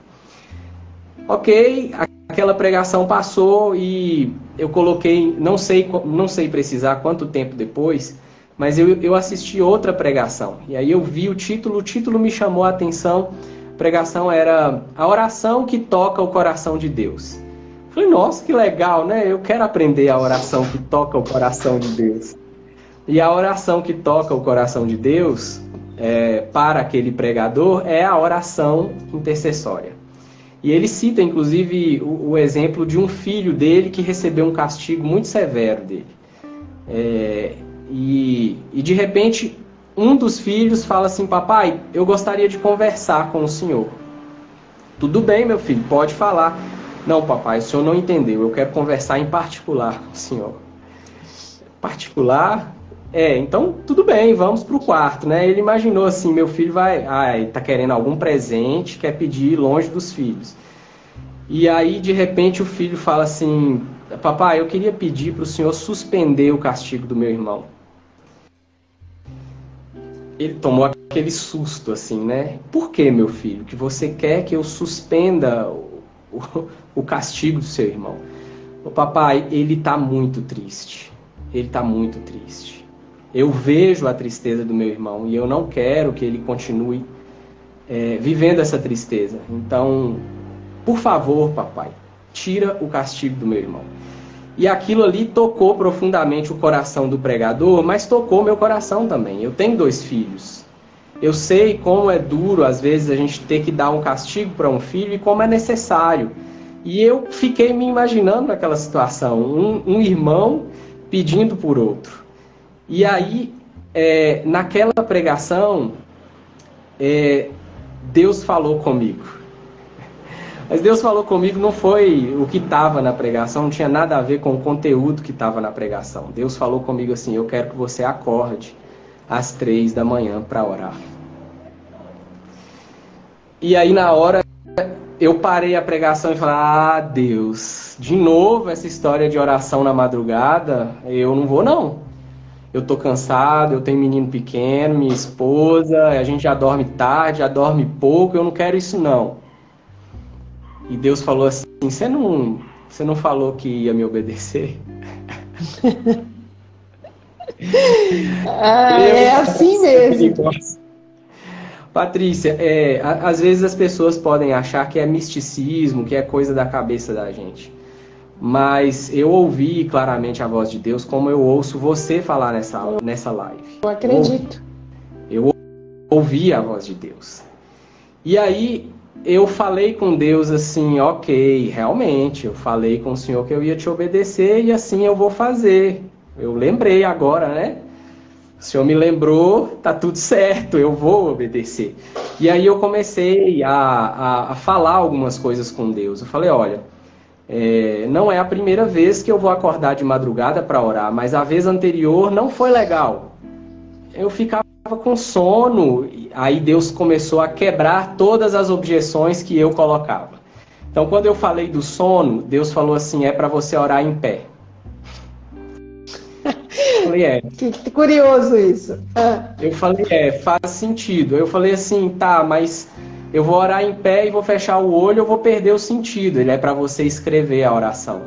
Speaker 2: Ok, aquela pregação passou e eu coloquei, não sei, não sei precisar quanto tempo depois, mas eu, eu assisti outra pregação. E aí eu vi o título, o título me chamou a atenção. A pregação era A Oração que Toca o Coração de Deus. Falei, nossa, que legal, né? Eu quero aprender a oração que toca o coração de Deus. E a oração que toca o coração de Deus, é, para aquele pregador, é a oração intercessória. E ele cita, inclusive, o, o, exemplo de um filho dele que recebeu um castigo muito severo dele. É, e, e de repente, um dos filhos fala assim: Papai, eu gostaria de conversar com o senhor. Tudo bem, meu filho, pode falar. Não, papai, o senhor não entendeu. Eu quero conversar em particular com o senhor. Particular? É, então tudo bem, vamos para o quarto, né? Ele imaginou assim, meu filho vai, ai, tá querendo algum presente, quer pedir longe dos filhos. E aí de repente o filho fala assim, papai, eu queria pedir para o senhor suspender o castigo do meu irmão. Ele tomou aquele susto assim, né? Por que, meu filho, que você quer que eu suspenda o, o castigo do seu irmão. O papai, ele está muito triste. Ele está muito triste. Eu vejo a tristeza do meu irmão e eu não quero que ele continue é, vivendo essa tristeza. Então, por favor, papai, tira o castigo do meu irmão. E aquilo ali tocou profundamente o coração do pregador, mas tocou meu coração também. Eu tenho dois filhos. Eu sei como é duro, às vezes, a gente ter que dar um castigo para um filho e como é necessário. E eu fiquei me imaginando naquela situação, um, um irmão pedindo por outro. E aí, é, naquela pregação, é, Deus falou comigo. Mas Deus falou comigo não foi o que estava na pregação, não tinha nada a ver com o conteúdo que estava na pregação. Deus falou comigo assim: Eu quero que você acorde às três da manhã para orar. E aí, na hora, eu parei a pregação e falei: Ah, Deus, de novo essa história de oração na madrugada, eu não vou não. Eu tô cansado, eu tenho menino pequeno, minha esposa, a gente já dorme tarde, já dorme pouco, eu não quero isso não. E Deus falou assim: Você não, você não falou que ia me obedecer?
Speaker 1: ah, é assim mesmo.
Speaker 2: Patrícia, é, às vezes as pessoas podem achar que é misticismo, que é coisa da cabeça da gente. Mas eu ouvi claramente a voz de Deus, como eu ouço você falar nessa, nessa live.
Speaker 1: Eu acredito.
Speaker 2: Eu, eu ouvi a voz de Deus. E aí eu falei com Deus assim, ok, realmente, eu falei com o Senhor que eu ia te obedecer e assim eu vou fazer. Eu lembrei agora, né? O senhor me lembrou, tá tudo certo, eu vou obedecer. E aí eu comecei a, a, a falar algumas coisas com Deus. Eu falei, olha, é, não é a primeira vez que eu vou acordar de madrugada para orar, mas a vez anterior não foi legal. Eu ficava com sono, aí Deus começou a quebrar todas as objeções que eu colocava. Então, quando eu falei do sono, Deus falou assim: é para você orar em pé
Speaker 1: falei, é. Que curioso isso.
Speaker 2: Ah. Eu falei, é, faz sentido. Eu falei assim, tá, mas eu vou orar em pé e vou fechar o olho, eu vou perder o sentido. Ele é para você escrever a oração.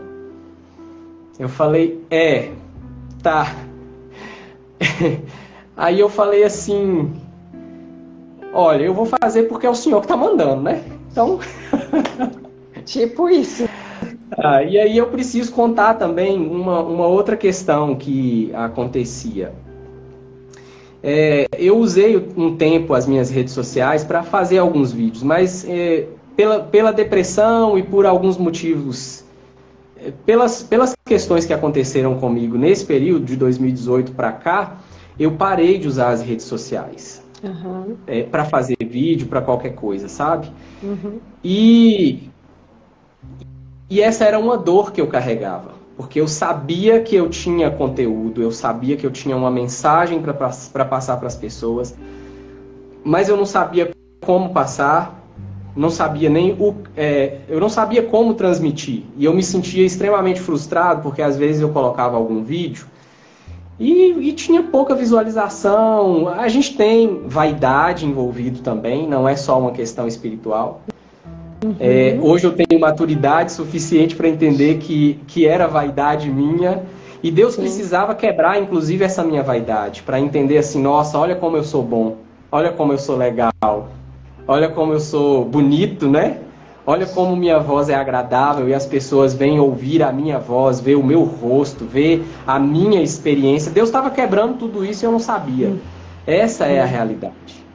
Speaker 2: Eu falei, é, tá. Aí eu falei assim, olha, eu vou fazer porque é o senhor que tá mandando, né? Então.
Speaker 1: tipo isso.
Speaker 2: Ah, e aí eu preciso contar também uma, uma outra questão que acontecia. É, eu usei um tempo as minhas redes sociais para fazer alguns vídeos, mas é, pela, pela depressão e por alguns motivos, é, pelas, pelas questões que aconteceram comigo nesse período de 2018 para cá, eu parei de usar as redes sociais. Uhum. É, para fazer vídeo, para qualquer coisa, sabe? Uhum. E e essa era uma dor que eu carregava, porque eu sabia que eu tinha conteúdo, eu sabia que eu tinha uma mensagem para passar para as pessoas, mas eu não sabia como passar, não sabia nem o, é, eu não sabia como transmitir e eu me sentia extremamente frustrado porque às vezes eu colocava algum vídeo e, e, tinha pouca visualização. A gente tem vaidade envolvido também, não é só uma questão espiritual. Uhum. É, hoje eu tenho maturidade suficiente para entender que, que era vaidade minha e Deus Sim. precisava quebrar, inclusive, essa minha vaidade para entender assim: nossa, olha como eu sou bom, olha como eu sou legal, olha como eu sou bonito, né? Olha como minha voz é agradável e as pessoas vêm ouvir a minha voz, ver o meu rosto, ver a minha experiência. Deus estava quebrando tudo isso e eu não sabia. Essa é a realidade.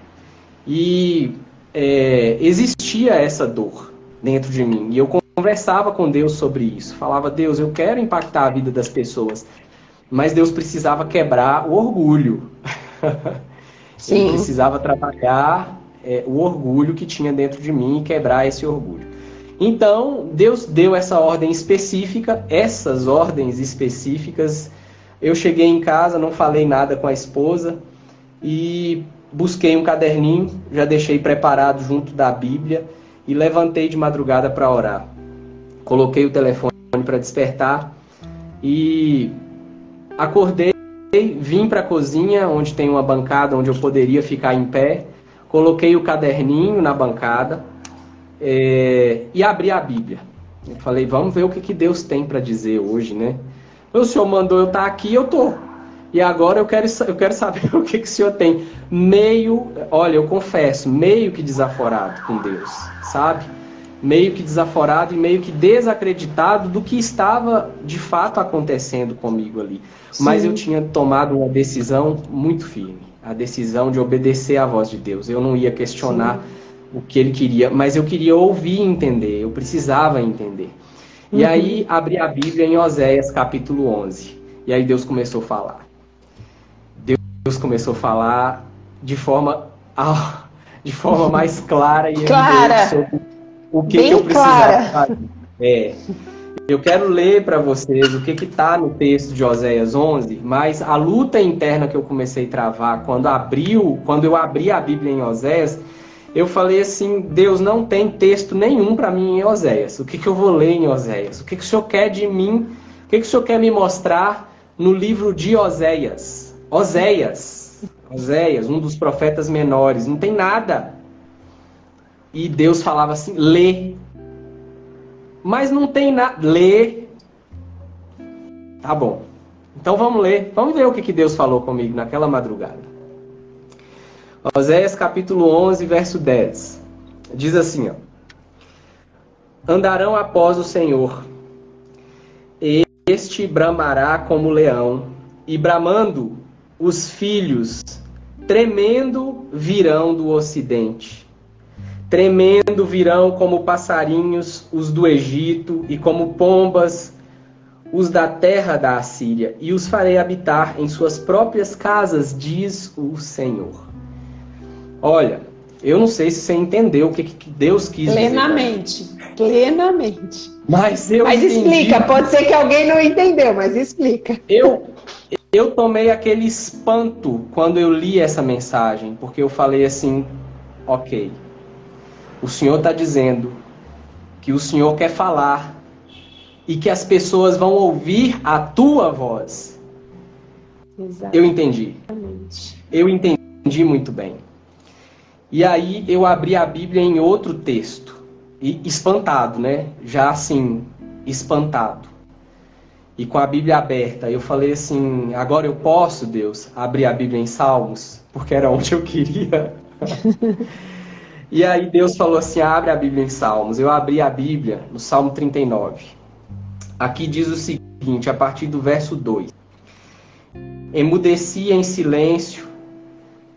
Speaker 2: E é, existia essa dor dentro de mim. E eu conversava com Deus sobre isso. Falava, Deus, eu quero impactar a vida das pessoas. Mas Deus precisava quebrar o orgulho. Sim. Ele precisava trabalhar é, o orgulho que tinha dentro de mim e quebrar esse orgulho. Então, Deus deu essa ordem específica, essas ordens específicas. Eu cheguei em casa, não falei nada com a esposa e busquei um caderninho, já deixei preparado junto da Bíblia e levantei de madrugada para orar. Coloquei o telefone para despertar e acordei, vim para a cozinha, onde tem uma bancada onde eu poderia ficar em pé, coloquei o caderninho na bancada é, e abri a Bíblia. Eu falei, vamos ver o que, que Deus tem para dizer hoje, né? O Senhor mandou eu estar tá aqui, eu tô. E agora eu quero, eu quero saber o que, que o senhor tem. Meio, olha, eu confesso, meio que desaforado com Deus, sabe? Meio que desaforado e meio que desacreditado do que estava de fato acontecendo comigo ali. Sim. Mas eu tinha tomado uma decisão muito firme a decisão de obedecer à voz de Deus. Eu não ia questionar Sim. o que ele queria, mas eu queria ouvir e entender, eu precisava entender. E uhum. aí abri a Bíblia em Oséias capítulo 11. E aí Deus começou a falar. Deus começou a falar de forma, de forma mais clara e
Speaker 1: clara.
Speaker 2: sobre o que, que eu precisava fazer. É. Eu quero ler para vocês o que está no texto de Oséias 11, mas a luta interna que eu comecei a travar quando abriu, quando eu abri a Bíblia em Oséias, eu falei assim: Deus não tem texto nenhum para mim em Oséias. O que, que eu vou ler em Oséias? O que, que o Senhor quer de mim? O que, que o Senhor quer me mostrar no livro de Oséias? Oséias, Oséias, um dos profetas menores, não tem nada. E Deus falava assim: lê. Mas não tem nada. Lê. Tá bom. Então vamos ler. Vamos ver o que, que Deus falou comigo naquela madrugada. Oséias capítulo 11, verso 10. Diz assim, ó. Andarão após o Senhor. Este bramará como leão, e bramando os filhos, tremendo virão do ocidente. Tremendo virão como passarinhos os do Egito, e como pombas os da terra da Assíria, e os farei habitar em suas próprias casas, diz o Senhor. Olha, eu não sei se você entendeu o que, que Deus quis
Speaker 1: plenamente, dizer. Plenamente, plenamente.
Speaker 2: Mas eu
Speaker 1: Mas entendi. explica, pode ser que alguém não entendeu, mas explica.
Speaker 2: Eu eu tomei aquele espanto quando eu li essa mensagem, porque eu falei assim, OK. O Senhor está dizendo que o Senhor quer falar e que as pessoas vão ouvir a tua voz. Exatamente. Eu entendi. Eu entendi muito bem. E aí eu abri a Bíblia em outro texto, e espantado, né? Já assim, espantado. E com a Bíblia aberta, eu falei assim: agora eu posso, Deus, abrir a Bíblia em Salmos, porque era onde eu queria. e aí Deus falou assim: abre a Bíblia em Salmos. Eu abri a Bíblia no Salmo 39. Aqui diz o seguinte, a partir do verso 2: Emudeci em silêncio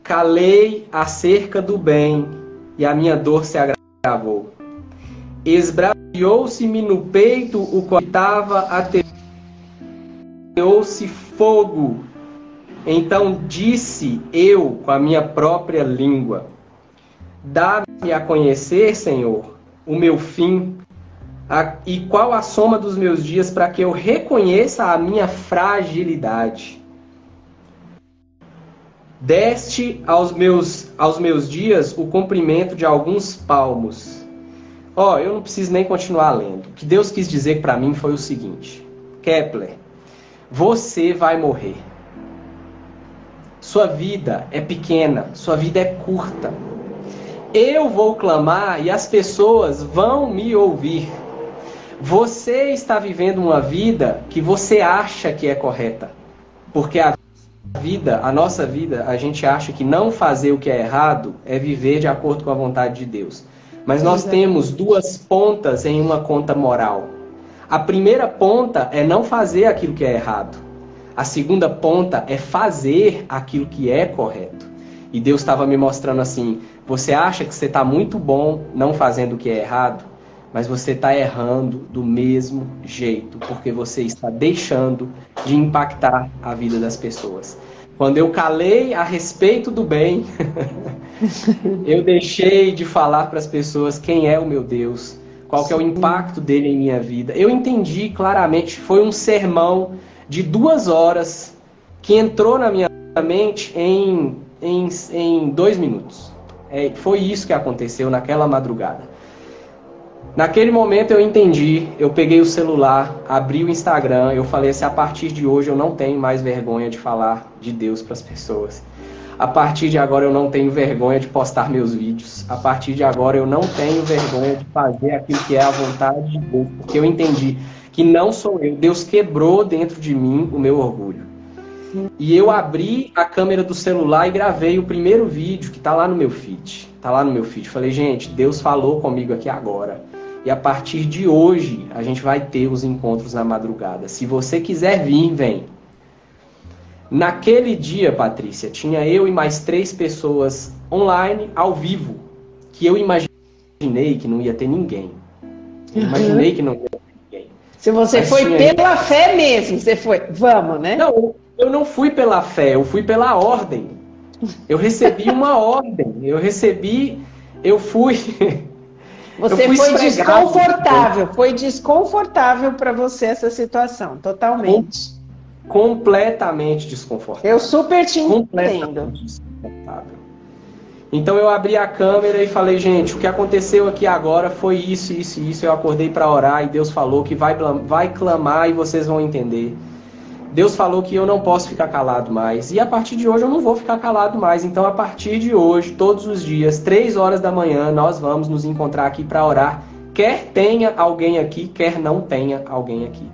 Speaker 2: Calei acerca do bem, e a minha dor se agravou. Esbraviou-se-me no peito o qual estava ateou-se fogo. Então disse eu com a minha própria língua: Dá-me a conhecer, Senhor, o meu fim, a, e qual a soma dos meus dias para que eu reconheça a minha fragilidade. Deste aos meus, aos meus dias o comprimento de alguns palmos. Ó, oh, eu não preciso nem continuar lendo. O que Deus quis dizer para mim foi o seguinte: Kepler, você vai morrer. Sua vida é pequena, sua vida é curta. Eu vou clamar e as pessoas vão me ouvir. Você está vivendo uma vida que você acha que é correta, porque a vida, a nossa vida, a gente acha que não fazer o que é errado é viver de acordo com a vontade de Deus. Mas nós temos duas pontas em uma conta moral. A primeira ponta é não fazer aquilo que é errado. A segunda ponta é fazer aquilo que é correto. E Deus estava me mostrando assim: você acha que você está muito bom não fazendo o que é errado? mas você está errando do mesmo jeito, porque você está deixando de impactar a vida das pessoas. Quando eu calei a respeito do bem, eu deixei de falar para as pessoas quem é o meu Deus, qual é o impacto dele em minha vida. Eu entendi claramente, foi um sermão de duas horas que entrou na minha mente em, em, em dois minutos. É, foi isso que aconteceu naquela madrugada. Naquele momento eu entendi, eu peguei o celular, abri o Instagram, eu falei assim: a partir de hoje eu não tenho mais vergonha de falar de Deus para as pessoas. A partir de agora eu não tenho vergonha de postar meus vídeos. A partir de agora eu não tenho vergonha de fazer aquilo que é a vontade de Deus, porque eu entendi que não sou eu. Deus quebrou dentro de mim o meu orgulho. E eu abri a câmera do celular e gravei o primeiro vídeo que está lá no meu feed. Está lá no meu feed. Falei, gente, Deus falou comigo aqui agora. E a partir de hoje, a gente vai ter os encontros na madrugada. Se você quiser vir, vem. Naquele dia, Patrícia, tinha eu e mais três pessoas online, ao vivo, que eu imaginei que não ia ter ninguém. Eu uhum. imaginei que não ia ter ninguém.
Speaker 1: Se você Mas foi pela fé mesmo, você foi, vamos, né?
Speaker 2: Não, eu não fui pela fé, eu fui pela ordem. Eu recebi uma ordem, eu recebi, eu fui
Speaker 1: Você foi desconfortável, foi desconfortável para você essa situação, totalmente.
Speaker 2: Completamente desconfortável.
Speaker 1: Eu super te entendo.
Speaker 2: Desconfortável. Então eu abri a câmera e falei, gente, o que aconteceu aqui agora foi isso, isso isso. Eu acordei para orar e Deus falou que vai, vai clamar e vocês vão entender. Deus falou que eu não posso ficar calado mais. E a partir de hoje eu não vou ficar calado mais. Então, a partir de hoje, todos os dias, três horas da manhã, nós vamos nos encontrar aqui para orar. Quer tenha alguém aqui, quer não tenha alguém aqui.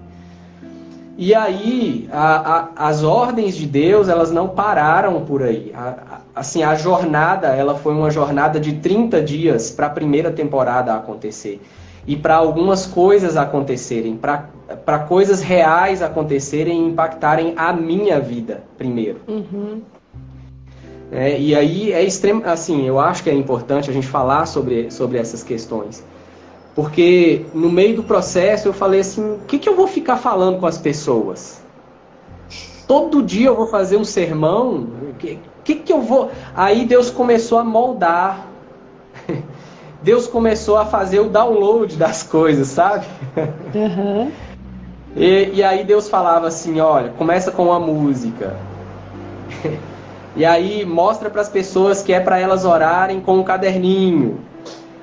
Speaker 2: E aí, a, a, as ordens de Deus, elas não pararam por aí. A, assim, a jornada, ela foi uma jornada de 30 dias para a primeira temporada acontecer. E para algumas coisas acontecerem, para coisas reais acontecerem e impactarem a minha vida primeiro. Uhum. É, e aí é extremo, assim, eu acho que é importante a gente falar sobre, sobre essas questões. Porque no meio do processo eu falei assim: o que, que eu vou ficar falando com as pessoas? Todo dia eu vou fazer um sermão? O que, que, que eu vou. Aí Deus começou a moldar. Deus começou a fazer o download das coisas, sabe? Uhum. E, e aí Deus falava assim: olha, começa com uma música. E aí mostra para as pessoas que é para elas orarem com um caderninho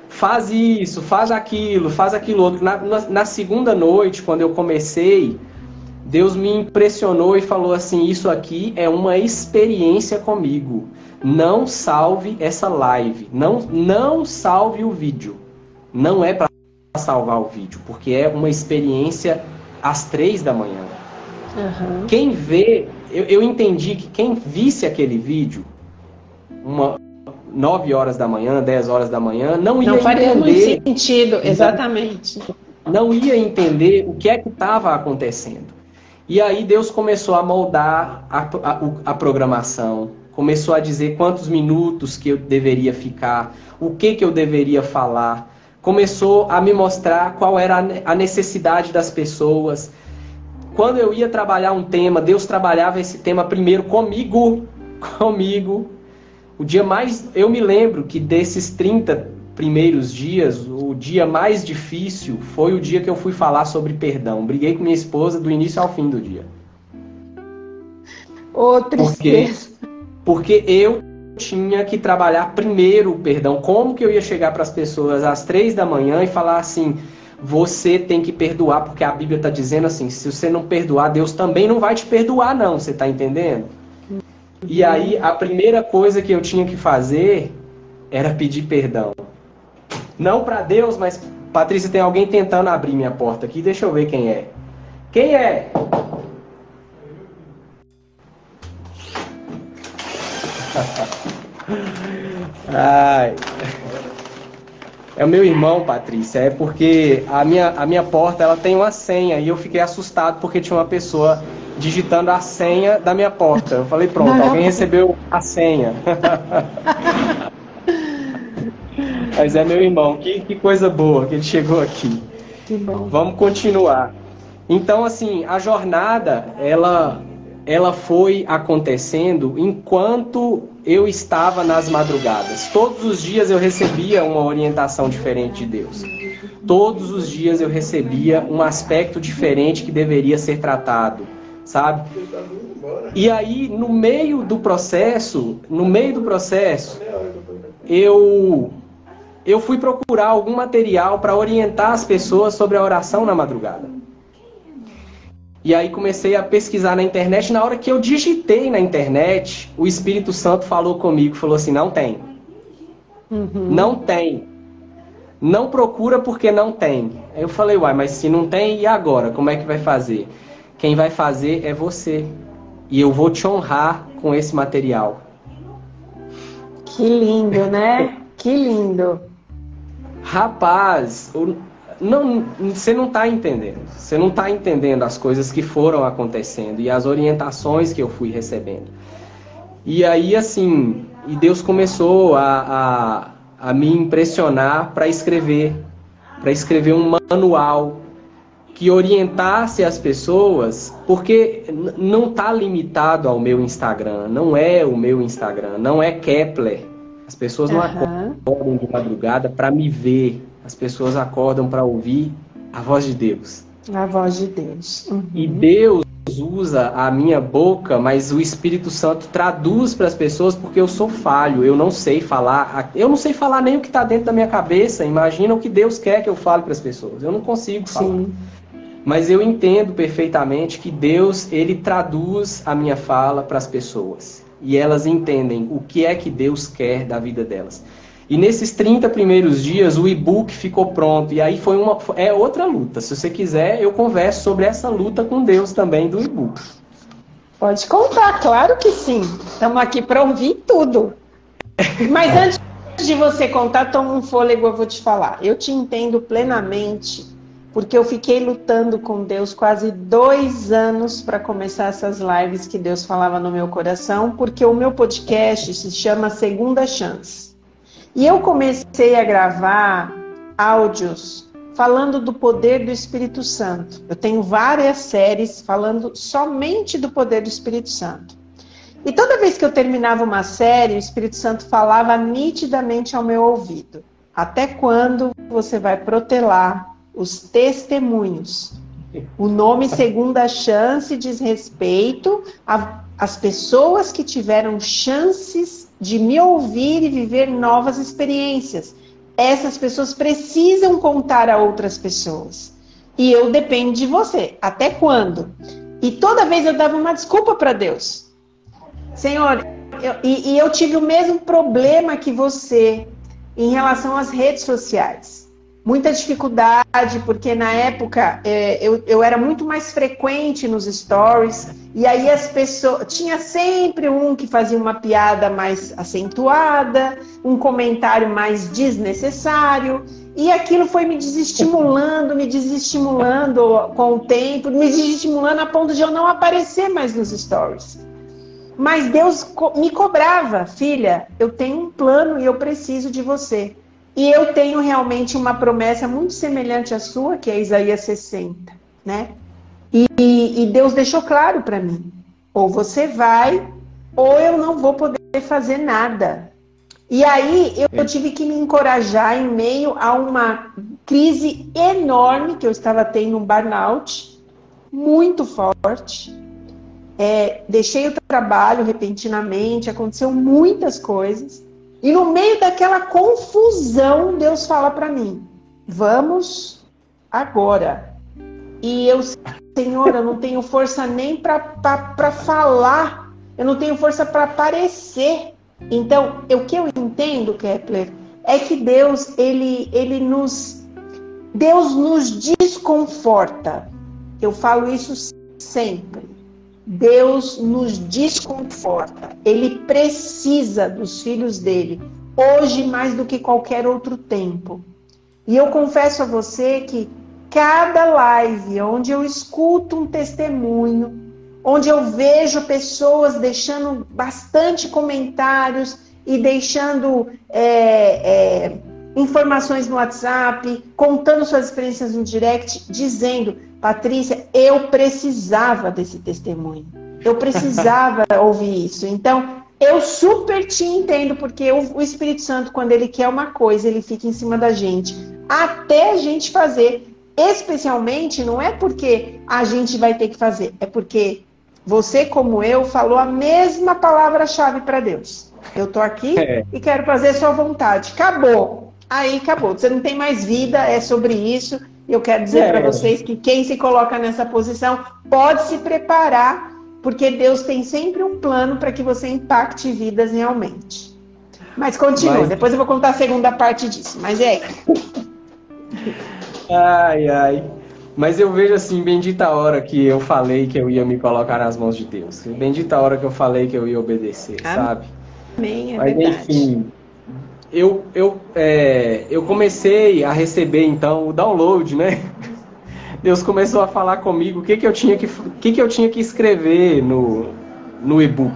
Speaker 2: faz isso, faz aquilo, faz aquilo outro. Na, na, na, segunda noite, quando eu comecei, Deus me impressionou e falou assim: Isso aqui é uma experiência comigo. Não salve essa live. Não, não salve o vídeo. Não é para salvar o vídeo, porque é uma experiência às três da manhã. Uhum. Quem vê, eu, eu entendi que quem visse aquele vídeo, uma, 9 horas da manhã, 10 horas da manhã, não ia não entender.
Speaker 1: Muito sentido, exatamente.
Speaker 2: Não ia entender o que é que estava acontecendo. E aí Deus começou a moldar a, a, a, programação, começou a dizer quantos minutos que eu deveria ficar, o que que eu deveria falar, começou a me mostrar qual era a necessidade das pessoas. Quando eu ia trabalhar um tema, Deus trabalhava esse tema primeiro comigo, comigo, o dia mais. Eu me lembro que desses 30 primeiros dias, o dia mais difícil foi o dia que eu fui falar sobre perdão. Briguei com minha esposa do início ao fim do dia.
Speaker 1: Ô, tristeza.
Speaker 2: Porque, porque eu tinha que trabalhar primeiro o perdão. Como que eu ia chegar para as pessoas às três da manhã e falar assim: você tem que perdoar, porque a Bíblia está dizendo assim: se você não perdoar, Deus também não vai te perdoar, não. Você está entendendo? E aí a primeira coisa que eu tinha que fazer era pedir perdão. Não para Deus, mas Patrícia, tem alguém tentando abrir minha porta aqui. Deixa eu ver quem é. Quem é? Ai. É o meu irmão, Patrícia. É porque a minha, a minha porta ela tem uma senha e eu fiquei assustado porque tinha uma pessoa digitando a senha da minha porta. Eu falei, pronto, Não, alguém recebeu a senha. Mas é meu irmão, que, que coisa boa que ele chegou aqui. Que bom. Vamos continuar. Então, assim, a jornada, ela, ela foi acontecendo enquanto eu estava nas madrugadas. Todos os dias eu recebia uma orientação diferente de Deus. Todos os dias eu recebia um aspecto diferente que deveria ser tratado sabe? E aí, no meio do processo, no meio do processo, eu eu fui procurar algum material para orientar as pessoas sobre a oração na madrugada. E aí comecei a pesquisar na internet. Na hora que eu digitei na internet, o Espírito Santo falou comigo, falou assim: não tem, uhum. não tem, não procura porque não tem. Aí eu falei: uai, mas se não tem, e agora? Como é que vai fazer? Quem vai fazer é você. E eu vou te honrar com esse material.
Speaker 1: Que lindo, né? que lindo.
Speaker 2: Rapaz, não, você não está entendendo. Você não está entendendo as coisas que foram acontecendo e as orientações que eu fui recebendo. E aí, assim, e Deus começou a, a, a me impressionar para escrever, para escrever um manual que orientasse as pessoas, porque não está limitado ao meu Instagram, não é o meu Instagram, não é Kepler. As pessoas não uhum. acordam de madrugada para me ver, as pessoas acordam para ouvir a voz de Deus.
Speaker 1: A voz de Deus.
Speaker 2: Uhum. E Deus usa a minha boca, mas o Espírito Santo traduz para as pessoas porque eu sou falho, eu não sei falar, eu não sei falar nem o que está dentro da minha cabeça. Imagina o que Deus quer que eu fale para as pessoas. Eu não consigo falar. Sim. Mas eu entendo perfeitamente que Deus, ele traduz a minha fala para as pessoas. E elas entendem o que é que Deus quer da vida delas. E nesses 30 primeiros dias o e-book ficou pronto. E aí foi uma é outra luta. Se você quiser, eu converso sobre essa luta com Deus também do e-book.
Speaker 1: Pode contar, claro que sim. Estamos aqui para ouvir tudo. Mas antes de você contar, toma um fôlego, eu vou te falar. Eu te entendo plenamente, porque eu fiquei lutando com Deus quase dois anos para começar essas lives que Deus falava no meu coração, porque o meu podcast se chama Segunda Chance. E eu comecei a gravar áudios falando do poder do Espírito Santo. Eu tenho várias séries falando somente do poder do Espírito Santo. E toda vez que eu terminava uma série, o Espírito Santo falava nitidamente ao meu ouvido: Até quando você vai protelar os testemunhos? O nome Segunda Chance diz respeito às pessoas que tiveram chances de me ouvir e viver novas experiências. Essas pessoas precisam contar a outras pessoas. E eu dependo de você. Até quando? E toda vez eu dava uma desculpa para Deus. Senhor, eu, e, e eu tive o mesmo problema que você em relação às redes sociais muita dificuldade, porque na época é, eu, eu era muito mais frequente nos stories, e aí as pessoas. Tinha sempre um que fazia uma piada mais acentuada, um comentário mais desnecessário, e aquilo foi me desestimulando, me desestimulando com o tempo, me desestimulando a ponto de eu não aparecer mais nos stories. Mas Deus me cobrava, filha, eu tenho um plano e eu preciso de você. E eu tenho realmente uma promessa muito semelhante à sua, que é Isaías 60, né? E, e Deus deixou claro para mim: ou você vai, ou eu não vou poder fazer nada. E aí eu tive que me encorajar em meio a uma crise enorme que eu estava tendo, um burnout muito forte. É, deixei o trabalho repentinamente, aconteceu muitas coisas. E no meio daquela confusão, Deus fala para mim: vamos agora. E eu, Senhor, eu não tenho força nem para falar, eu não tenho força para aparecer. Então, o que eu entendo, Kepler, é que Deus, ele, ele nos. Deus nos desconforta. Eu falo isso sempre. Deus nos desconforta. Ele precisa dos filhos dele, hoje mais do que qualquer outro tempo. E eu confesso a você que cada live onde eu escuto um testemunho, onde eu vejo pessoas deixando bastante comentários e deixando é, é, informações no WhatsApp, contando suas experiências no direct, dizendo Patrícia, eu precisava desse testemunho. Eu precisava ouvir isso. Então, eu super te entendo, porque o Espírito Santo, quando ele quer uma coisa, ele fica em cima da gente, até a gente fazer. Especialmente, não é porque a gente vai ter que fazer, é porque você, como eu, falou a mesma palavra-chave para Deus. Eu tô aqui é. e quero fazer sua vontade. Acabou. Aí acabou. Você não tem mais vida, é sobre isso. Eu quero dizer é. para vocês que quem se coloca nessa posição pode se preparar, porque Deus tem sempre um plano para que você impacte vidas realmente. Mas continua, Mas... depois eu vou contar a segunda parte disso. Mas é.
Speaker 2: Ai, ai. Mas eu vejo assim, bendita a hora que eu falei que eu ia me colocar nas mãos de Deus. Bendita a hora que eu falei que eu ia obedecer, Amém. sabe?
Speaker 1: Amém, é Mas verdade. enfim,
Speaker 2: eu, eu, é, eu comecei a receber então o download, né? Deus começou a falar comigo o que, que, eu, tinha que, que, que eu tinha que escrever no, no e-book.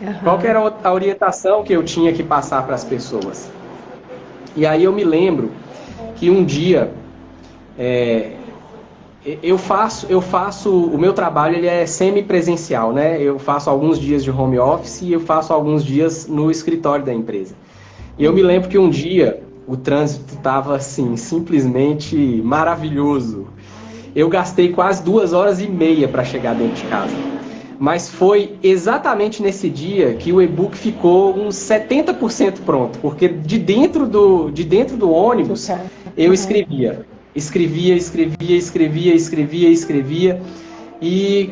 Speaker 2: Uhum. Qual que era a orientação que eu tinha que passar para as pessoas. E aí eu me lembro que um dia é, eu faço eu faço o meu trabalho ele é semi-presencial, né? Eu faço alguns dias de home office e eu faço alguns dias no escritório da empresa. E eu me lembro que um dia o trânsito estava assim, simplesmente maravilhoso. eu gastei quase duas horas e meia para chegar dentro de casa. Mas foi exatamente nesse dia que o e-book ficou uns 70% pronto, porque de dentro do, de dentro do ônibus eu escrevia. Escrevia, escrevia, escrevia, escrevia, escrevia. E,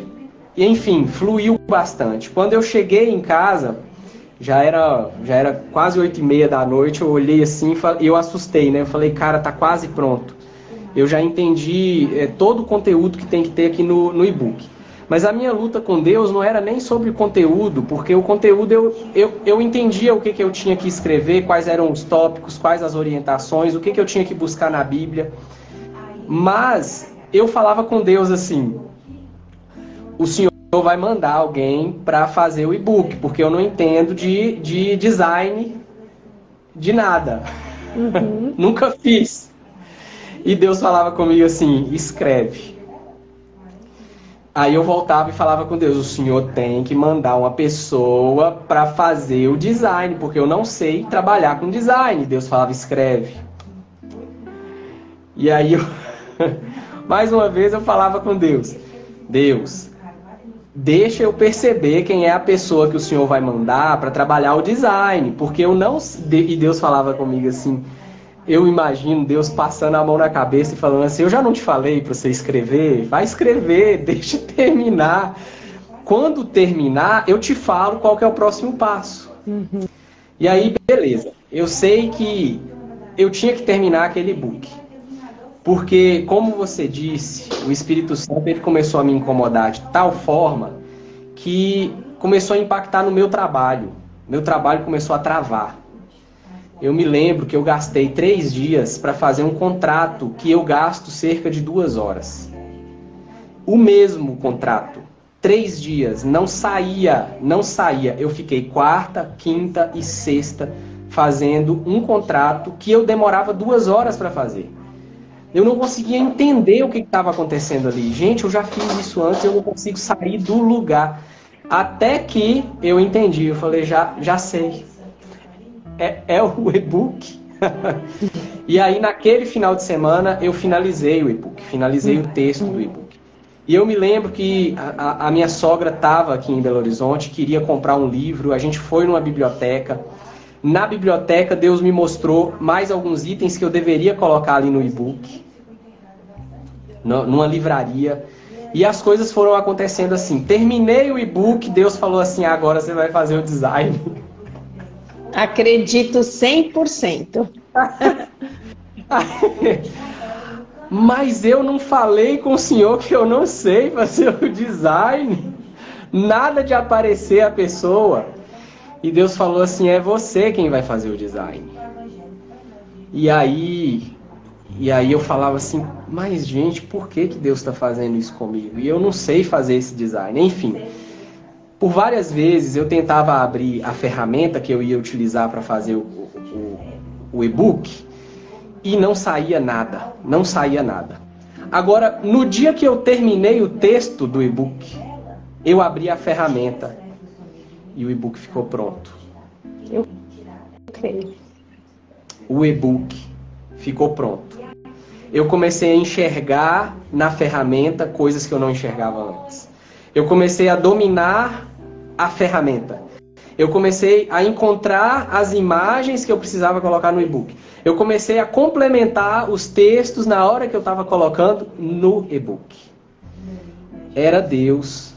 Speaker 2: enfim, fluiu bastante. Quando eu cheguei em casa, já era, já era quase oito e meia da noite, eu olhei assim e eu assustei, né? Eu falei, cara, tá quase pronto. Eu já entendi é, todo o conteúdo que tem que ter aqui no, no e-book. Mas a minha luta com Deus não era nem sobre o conteúdo, porque o conteúdo eu, eu, eu entendia o que, que eu tinha que escrever, quais eram os tópicos, quais as orientações, o que, que eu tinha que buscar na Bíblia. Mas eu falava com Deus assim: o Senhor vai mandar alguém para fazer o e-book, porque eu não entendo de, de design de nada. Uhum. Nunca fiz. E Deus falava comigo assim: escreve. Aí eu voltava e falava com Deus: o Senhor tem que mandar uma pessoa para fazer o design, porque eu não sei trabalhar com design. Deus falava: escreve. E aí eu, mais uma vez eu falava com Deus: Deus, deixa eu perceber quem é a pessoa que o Senhor vai mandar para trabalhar o design, porque eu não. E Deus falava comigo assim: eu imagino Deus passando a mão na cabeça e falando assim: Eu já não te falei para você escrever? Vai escrever, deixa terminar. Quando terminar, eu te falo qual é o próximo passo. Uhum. E aí, beleza. Eu sei que eu tinha que terminar aquele book. Porque, como você disse, o Espírito Santo ele começou a me incomodar de tal forma que começou a impactar no meu trabalho. Meu trabalho começou a travar eu me lembro que eu gastei três dias para fazer um contrato que eu gasto cerca de duas horas. O mesmo contrato. Três dias, não saía, não saía. Eu fiquei quarta, quinta e sexta fazendo um contrato que eu demorava duas horas para fazer. Eu não conseguia entender o que estava acontecendo ali. Gente, eu já fiz isso antes, eu não consigo sair do lugar. Até que eu entendi, eu falei, já, já sei é, é o e-book. e aí, naquele final de semana, eu finalizei o e-book, finalizei o texto do e-book. E eu me lembro que a, a minha sogra estava aqui em Belo Horizonte, queria comprar um livro, a gente foi numa biblioteca. Na biblioteca, Deus me mostrou mais alguns itens que eu deveria colocar ali no e-book, numa livraria. E as coisas foram acontecendo assim. Terminei o e-book, Deus falou assim: agora você vai fazer o design.
Speaker 1: Acredito 100%.
Speaker 2: Mas eu não falei com o senhor que eu não sei fazer o design. Nada de aparecer a pessoa. E Deus falou assim: é você quem vai fazer o design. E aí, e aí eu falava assim: mas gente, por que, que Deus está fazendo isso comigo? E eu não sei fazer esse design. Enfim. Por várias vezes eu tentava abrir a ferramenta que eu ia utilizar para fazer o, o, o e-book e não saía nada, não saía nada. Agora, no dia que eu terminei o texto do e-book, eu abri a ferramenta e o e-book ficou pronto.
Speaker 1: Eu creio.
Speaker 2: O e-book ficou pronto. Eu comecei a enxergar na ferramenta coisas que eu não enxergava antes. Eu comecei a dominar a ferramenta. Eu comecei a encontrar as imagens que eu precisava colocar no e-book. Eu comecei a complementar os textos na hora que eu estava colocando no e-book. Era Deus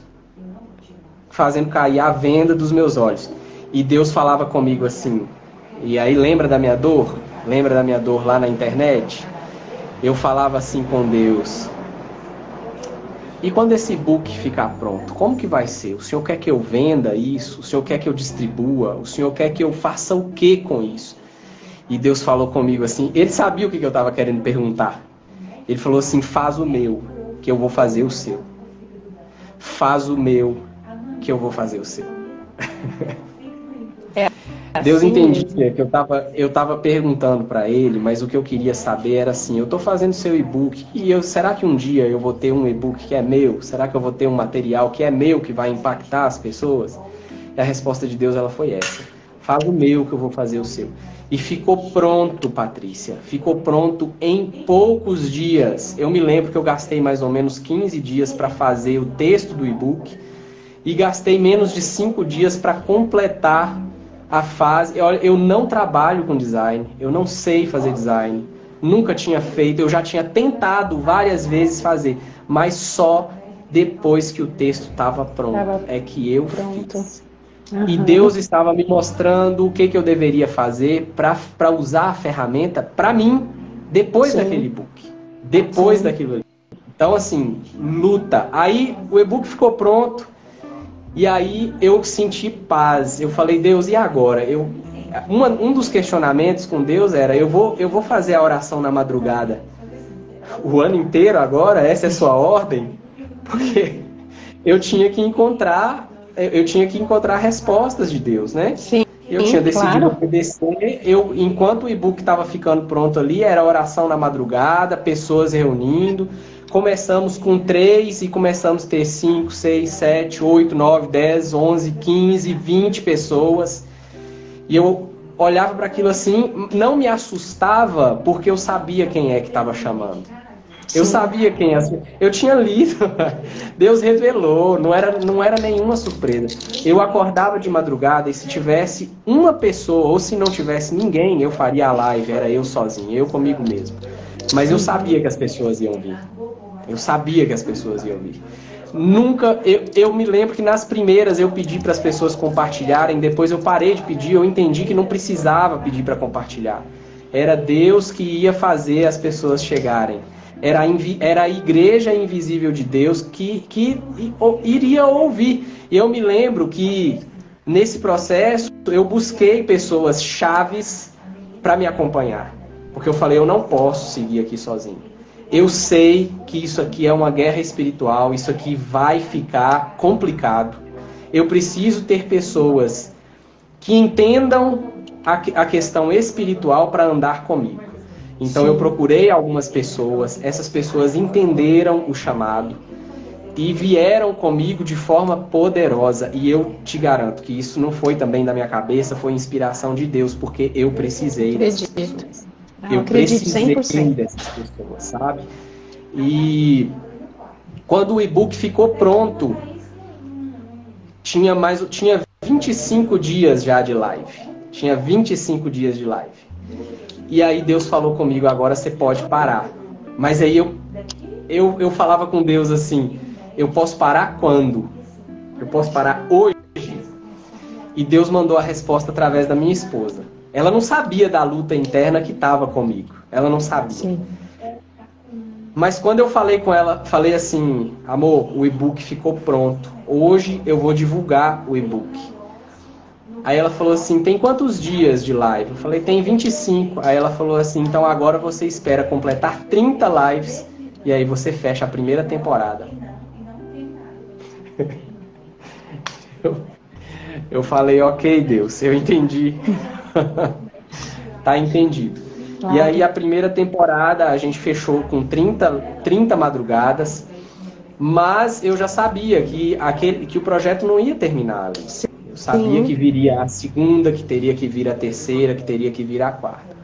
Speaker 2: fazendo cair a venda dos meus olhos. E Deus falava comigo assim. E aí lembra da minha dor? Lembra da minha dor lá na internet? Eu falava assim com Deus: e quando esse e-book ficar pronto, como que vai ser? O senhor quer que eu venda isso? O senhor quer que eu distribua? O senhor quer que eu faça o que com isso? E Deus falou comigo assim, ele sabia o que eu estava querendo perguntar. Ele falou assim: faz o meu, que eu vou fazer o seu. Faz o meu, que eu vou fazer o seu. É. Deus entendia que eu estava eu tava perguntando para ele, mas o que eu queria saber era assim: eu estou fazendo seu e-book e eu, será que um dia eu vou ter um e-book que é meu? Será que eu vou ter um material que é meu que vai impactar as pessoas? E a resposta de Deus ela foi essa: faz o meu que eu vou fazer o seu. E ficou pronto, Patrícia. Ficou pronto em poucos dias. Eu me lembro que eu gastei mais ou menos 15 dias para fazer o texto do e-book e gastei menos de 5 dias para completar a fase. Olha, eu não trabalho com design, eu não sei fazer design, nunca tinha feito, eu já tinha tentado várias vezes fazer, mas só depois que o texto estava pronto tava é que eu pronto. fiz. Uhum. E Deus estava me mostrando o que, que eu deveria fazer para usar a ferramenta para mim depois Sim. daquele book. Depois Sim. daquilo ali. Então, assim, luta. Aí o e-book ficou pronto. E aí eu senti paz. Eu falei, Deus, e agora? Eu, uma, um dos questionamentos com Deus era: eu vou, eu vou fazer a oração na madrugada o ano inteiro agora? Essa é a sua ordem? Porque eu tinha que encontrar eu tinha que encontrar respostas de Deus, né?
Speaker 1: Sim.
Speaker 2: Eu tinha decidido claro. obedecer. Eu, enquanto o e-book estava ficando pronto ali, era oração na madrugada, pessoas reunindo. Começamos com três e começamos a ter cinco, seis, sete, oito, nove, dez, onze, quinze, vinte pessoas. E eu olhava para aquilo assim, não me assustava porque eu sabia quem é que estava chamando. Eu sabia quem ser. Eu tinha lido. Deus revelou. Não era, não era nenhuma surpresa. Eu acordava de madrugada e se tivesse uma pessoa ou se não tivesse ninguém, eu faria a live. Era eu sozinho, eu comigo mesmo. Mas eu sabia que as pessoas iam vir. Eu sabia que as pessoas iam vir. Nunca, eu, eu me lembro que nas primeiras eu pedi para as pessoas compartilharem, depois eu parei de pedir, eu entendi que não precisava pedir para compartilhar. Era Deus que ia fazer as pessoas chegarem era a, era a igreja invisível de Deus que, que iria ouvir. E eu me lembro que nesse processo eu busquei pessoas chaves para me acompanhar. Porque eu falei, eu não posso seguir aqui sozinho. Eu sei que isso aqui é uma guerra espiritual, isso aqui vai ficar complicado. Eu preciso ter pessoas que entendam a, questão espiritual para andar comigo. Então Sim. eu procurei algumas pessoas, essas pessoas entenderam o chamado e vieram comigo de forma poderosa. E eu te garanto que isso não foi também da minha cabeça, foi inspiração de Deus, porque eu precisei
Speaker 1: pessoas.
Speaker 2: Ah, eu precisei 100%. dessas pessoas, sabe? E quando o e-book ficou pronto, tinha mais tinha 25 dias já de live. Tinha 25 dias de live. E aí Deus falou comigo, agora você pode parar. Mas aí eu, eu, eu falava com Deus assim, eu posso parar quando? Eu posso parar hoje? E Deus mandou a resposta através da minha esposa. Ela não sabia da luta interna que estava comigo. Ela não sabia. Sim. Mas quando eu falei com ela, falei assim, amor, o e-book ficou pronto. Hoje eu vou divulgar o e-book. Aí ela falou assim: tem quantos dias de live? Eu falei: tem 25. Aí ela falou assim: então agora você espera completar 30 lives e aí você fecha a primeira temporada. eu, falei: ok, Deus, eu entendi. tá entendido. Claro. E aí a primeira temporada a gente fechou com 30, 30 madrugadas, mas eu já sabia que, aquele, que o projeto não ia terminar ali. Eu sabia Sim. que viria a segunda, que teria que vir a terceira, que teria que vir a quarta.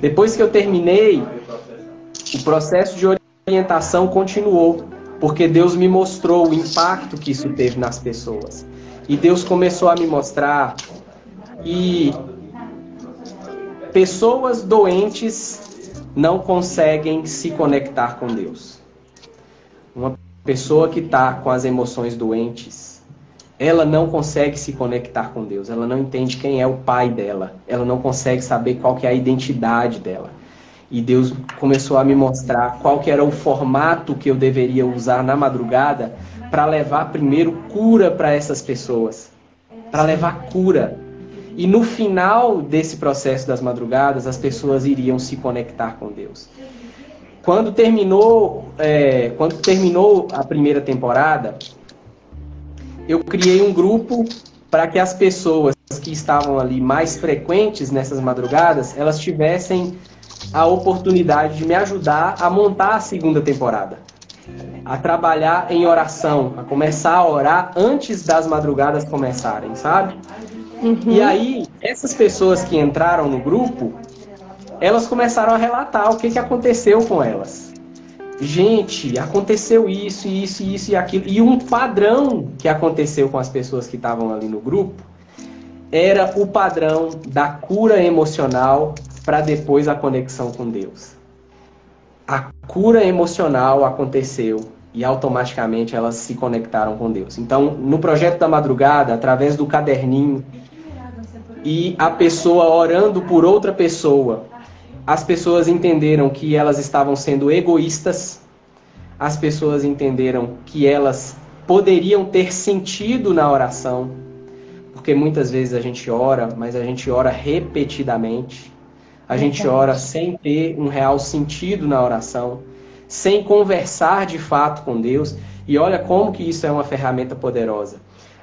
Speaker 2: Depois que eu terminei, o processo de orientação continuou, porque Deus me mostrou o impacto que isso teve nas pessoas. E Deus começou a me mostrar que pessoas doentes não conseguem se conectar com Deus. Uma pessoa que está com as emoções doentes, ela não consegue se conectar com Deus, ela não entende quem é o pai dela, ela não consegue saber qual que é a identidade dela. E Deus começou a me mostrar qual que era o formato que eu deveria usar na madrugada para levar primeiro cura para essas pessoas, para levar cura. E no final desse processo das madrugadas, as pessoas iriam se conectar com Deus. Quando terminou, é, quando terminou a primeira temporada, eu criei um grupo para que as pessoas que estavam ali mais frequentes nessas madrugadas, elas tivessem a oportunidade de me ajudar a montar a segunda temporada. A trabalhar em oração, a começar a orar antes das madrugadas começarem, sabe? Uhum. E aí, essas pessoas que entraram no grupo, elas começaram a relatar o que, que aconteceu com elas. Gente, aconteceu isso, isso, isso e aquilo. E um padrão que aconteceu com as pessoas que estavam ali no grupo era o padrão da cura emocional para depois a conexão com Deus. A cura emocional aconteceu e automaticamente elas se conectaram com Deus. Então, no projeto da madrugada, através do caderninho e a pessoa orando por outra pessoa, as pessoas entenderam que elas estavam sendo egoístas, as pessoas entenderam que elas poderiam ter sentido na oração, porque muitas vezes a gente ora, mas a gente ora repetidamente. A gente ora sem ter um real sentido na oração, sem conversar de fato com Deus. E olha como que isso é uma ferramenta poderosa.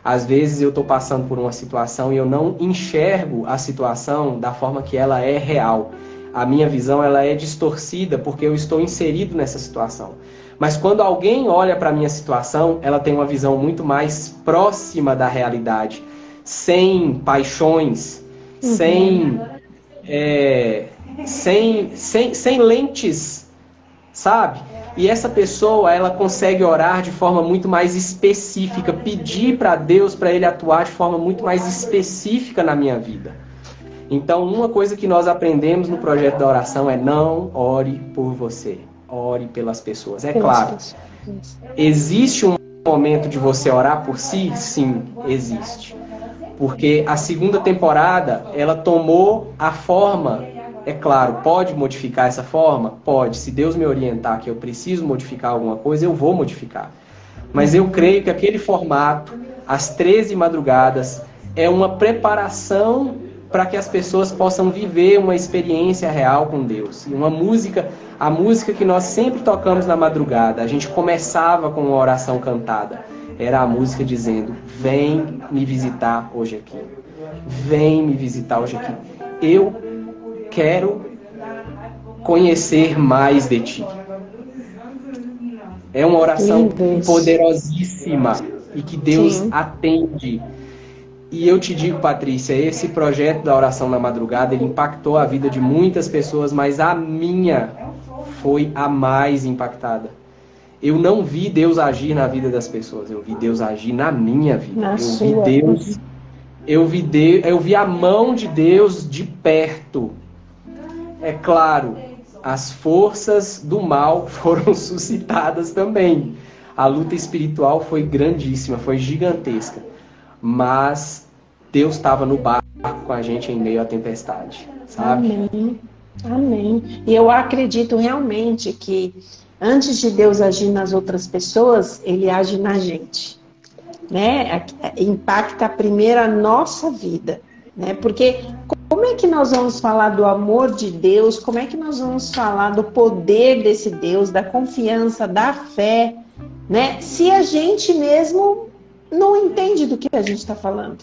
Speaker 2: Às vezes eu estou passando por uma situação e eu não enxergo a situação da forma que ela é real. A minha visão ela é distorcida porque eu estou inserido nessa situação. Mas quando alguém olha para a minha situação, ela tem uma visão muito mais próxima da realidade sem paixões, uhum. sem, é, sem, sem, sem lentes, sabe? E essa pessoa, ela consegue orar de forma muito mais específica, pedir para Deus para ele atuar de forma muito mais específica na minha vida. Então, uma coisa que nós aprendemos no projeto da oração é não ore por você, ore pelas pessoas. É claro, existe um momento de você orar por si? Sim, existe porque a segunda temporada ela tomou a forma, é claro, pode modificar essa forma? Pode. Se Deus me orientar que eu preciso modificar alguma coisa, eu vou modificar. Mas eu creio que aquele formato, às 13 madrugadas, é uma preparação para que as pessoas possam viver uma experiência real com Deus. E uma música, a música que nós sempre tocamos na madrugada, a gente começava com uma oração cantada era a música dizendo: Vem me visitar hoje aqui. Vem me visitar hoje aqui. Eu quero conhecer mais de ti. É uma oração poderosíssima e que Deus Sim. atende. E eu te digo, Patrícia, esse projeto da oração na madrugada, ele impactou a vida de muitas pessoas, mas a minha foi a mais impactada eu não vi Deus agir na vida das pessoas, eu vi Deus agir na minha vida. Na eu sua. vi Deus, eu vi Deus, eu vi a mão de Deus de perto. É claro, as forças do mal foram suscitadas também. A luta espiritual foi grandíssima, foi gigantesca. Mas Deus estava no barco com a gente em meio à tempestade, sabe?
Speaker 1: Amém. Amém. E eu acredito realmente que antes de Deus agir nas outras pessoas, ele age na gente. Né? Impacta primeiro a nossa vida. Né? Porque como é que nós vamos falar do amor de Deus? Como é que nós vamos falar do poder desse Deus, da confiança, da fé, né? Se a gente mesmo não entende do que a gente está falando.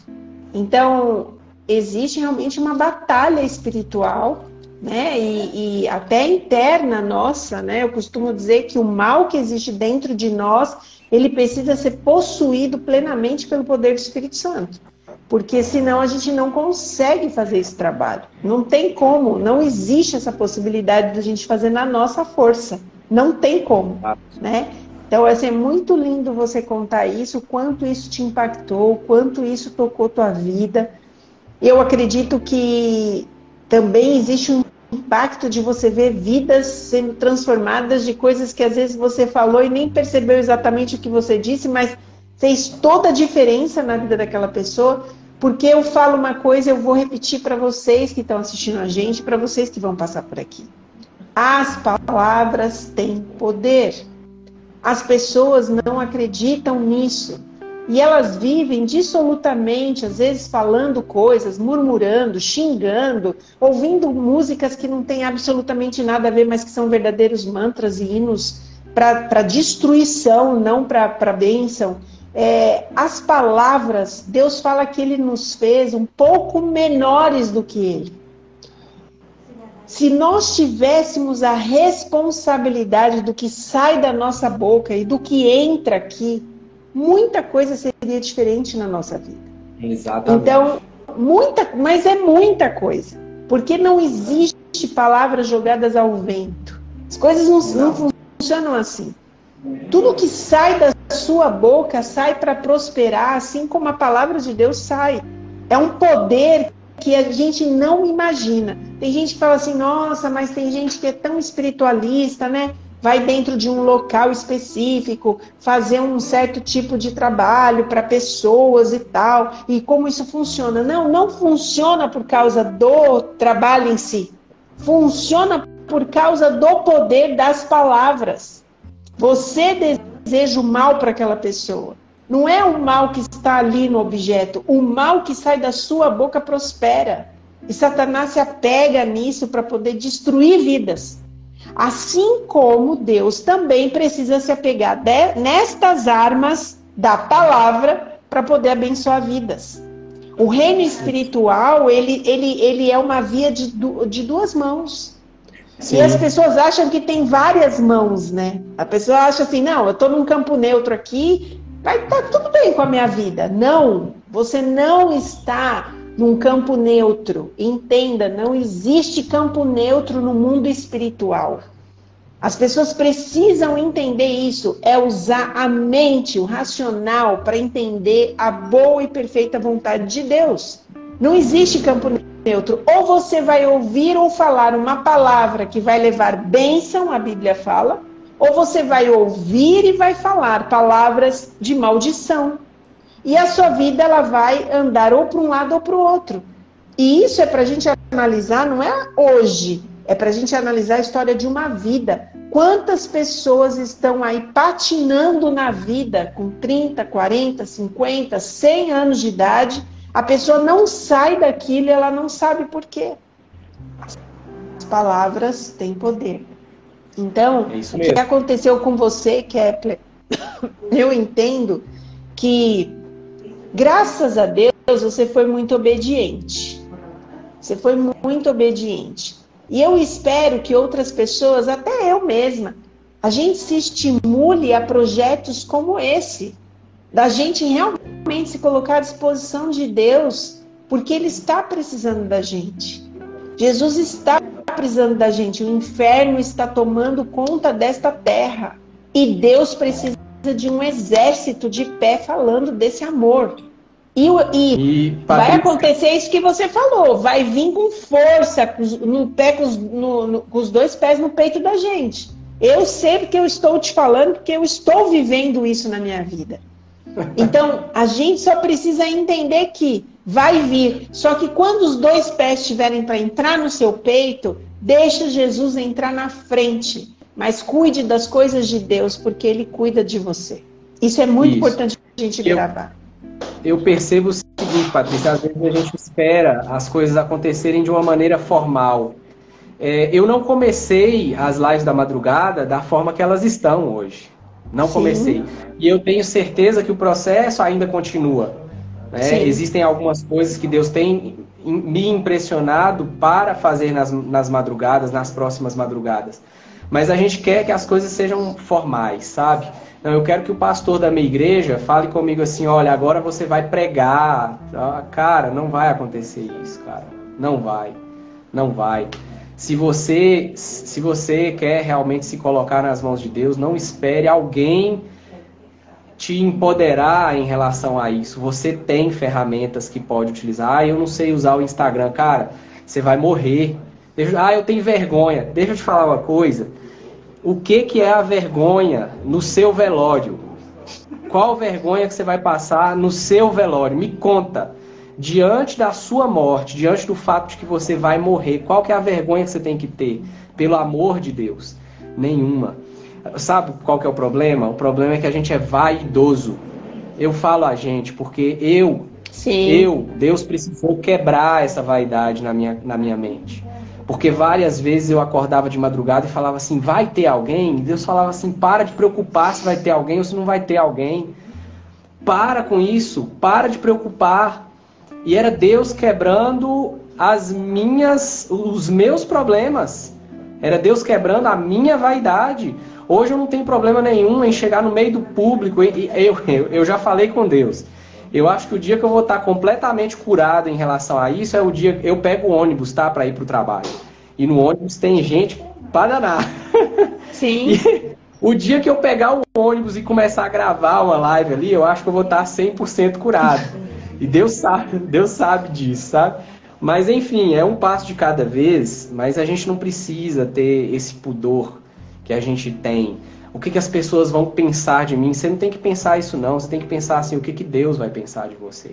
Speaker 1: Então, existe realmente uma batalha espiritual né? E, e, até interna nossa, né? Eu costumo dizer que o mal que existe dentro de nós, ele precisa ser possuído plenamente pelo poder do Espírito Santo. Porque senão a gente não consegue fazer esse trabalho. Não tem como, não existe essa possibilidade de a gente fazer na nossa força. Não tem como, né? Então, assim, é muito lindo você contar isso, quanto isso te impactou, quanto isso tocou tua vida. Eu acredito que também existe um impacto de você ver vidas sendo transformadas de coisas que às vezes você falou e nem percebeu exatamente o que você disse, mas fez toda a diferença na vida daquela pessoa. Porque eu falo uma coisa, eu vou repetir para vocês que estão assistindo a gente, para vocês que vão passar por aqui. As palavras têm poder. As pessoas não acreditam nisso. E elas vivem dissolutamente, às vezes falando coisas, murmurando, xingando, ouvindo músicas que não têm absolutamente nada a ver, mas que são verdadeiros mantras e hinos para destruição, não para bênção. É, as palavras, Deus fala que Ele nos fez um pouco menores do que Ele. Se nós tivéssemos a responsabilidade do que sai da nossa boca e do que entra aqui, muita coisa seria diferente na nossa vida.
Speaker 2: Exatamente.
Speaker 1: Então, muita, mas é muita coisa. Porque não existe palavras jogadas ao vento. As coisas não, não funcionam assim. Tudo que sai da sua boca sai para prosperar, assim como a palavra de Deus sai. É um poder que a gente não imagina. Tem gente que fala assim, nossa, mas tem gente que é tão espiritualista, né? Vai dentro de um local específico, fazer um certo tipo de trabalho para pessoas e tal. E como isso funciona? Não, não funciona por causa do trabalho em si. Funciona por causa do poder das palavras. Você deseja o mal para aquela pessoa. Não é o mal que está ali no objeto, o mal que sai da sua boca prospera. E Satanás se apega nisso para poder destruir vidas. Assim como Deus também precisa se apegar de, nestas armas da palavra para poder abençoar vidas. O reino espiritual, ele, ele, ele é uma via de, de duas mãos. Sim. E as pessoas acham que tem várias mãos, né? A pessoa acha assim, não, eu estou num campo neutro aqui, vai estar tá tudo bem com a minha vida. Não, você não está num campo neutro. Entenda, não existe campo neutro no mundo espiritual. As pessoas precisam entender isso, é usar a mente, o racional, para entender a boa e perfeita vontade de Deus. Não existe campo neutro. Ou você vai ouvir ou falar uma palavra que vai levar bênção, a Bíblia fala, ou você vai ouvir e vai falar palavras de maldição. E a sua vida ela vai andar ou para um lado ou para o outro. E isso é para a gente analisar, não é hoje, é para a gente analisar a história de uma vida. Quantas pessoas estão aí patinando na vida com 30, 40, 50, 100 anos de idade? A pessoa não sai daquilo e ela não sabe por quê. As palavras têm poder. Então, é o que aconteceu com você, Kepler? Eu entendo que, graças a Deus, você foi muito obediente. Você foi muito obediente. E eu espero que outras pessoas, até eu mesma, a gente se estimule a projetos como esse, da gente realmente se colocar à disposição de Deus, porque Ele está precisando da gente. Jesus está precisando da gente. O inferno está tomando conta desta terra. E Deus precisa de um exército de pé falando desse amor. E, e, e vai acontecer isso que você falou. Vai vir com força, no pé, com os, no, no, com os dois pés no peito da gente. Eu sei porque eu estou te falando, porque eu estou vivendo isso na minha vida. Então, a gente só precisa entender que vai vir. Só que quando os dois pés estiverem para entrar no seu peito, deixa Jesus entrar na frente. Mas cuide das coisas de Deus, porque Ele cuida de você. Isso é muito Isso. importante a gente eu, gravar.
Speaker 2: Eu percebo o seguinte, Patrícia, às vezes a gente espera as coisas acontecerem de uma maneira formal. É, eu não comecei as lives da madrugada da forma que elas estão hoje. Não Sim. comecei. E eu tenho certeza que o processo ainda continua. Né? Existem algumas coisas que Deus tem me impressionado para fazer nas, nas madrugadas, nas próximas madrugadas. Mas a gente quer que as coisas sejam formais, sabe? Não, eu quero que o pastor da minha igreja fale comigo assim: olha, agora você vai pregar. Cara, não vai acontecer isso, cara. Não vai. Não vai. Se você, se você quer realmente se colocar nas mãos de Deus, não espere alguém te empoderar em relação a isso. Você tem ferramentas que pode utilizar. Ah, eu não sei usar o Instagram. Cara, você vai morrer. Ah, eu tenho vergonha. Deixa eu te falar uma coisa. O que, que é a vergonha no seu velório? Qual vergonha que você vai passar no seu velório? Me conta. Diante da sua morte, diante do fato de que você vai morrer, qual que é a vergonha que você tem que ter? Pelo amor de Deus, nenhuma. Sabe qual que é o problema? O problema é que a gente é vaidoso. Eu falo a gente porque eu, Sim. eu, Deus precisou quebrar essa vaidade na minha, na minha mente. Porque várias vezes eu acordava de madrugada e falava assim, vai ter alguém? E Deus falava assim, para de preocupar se vai ter alguém ou se não vai ter alguém. Para com isso, para de preocupar. E era Deus quebrando as minhas, os meus problemas. Era Deus quebrando a minha vaidade. Hoje eu não tenho problema nenhum em chegar no meio do público. Eu, eu, eu já falei com Deus. Eu acho que o dia que eu vou estar completamente curado em relação a isso é o dia que eu pego o ônibus, tá? Para ir para o trabalho. E no ônibus tem gente para danar.
Speaker 1: Sim.
Speaker 2: E o dia que eu pegar o ônibus e começar a gravar uma live ali, eu acho que eu vou estar 100% curado. E Deus sabe, Deus sabe disso, sabe? Mas enfim, é um passo de cada vez, mas a gente não precisa ter esse pudor que a gente tem. O que, que as pessoas vão pensar de mim? Você não tem que pensar isso não, você tem que pensar assim, o que, que Deus vai pensar de você.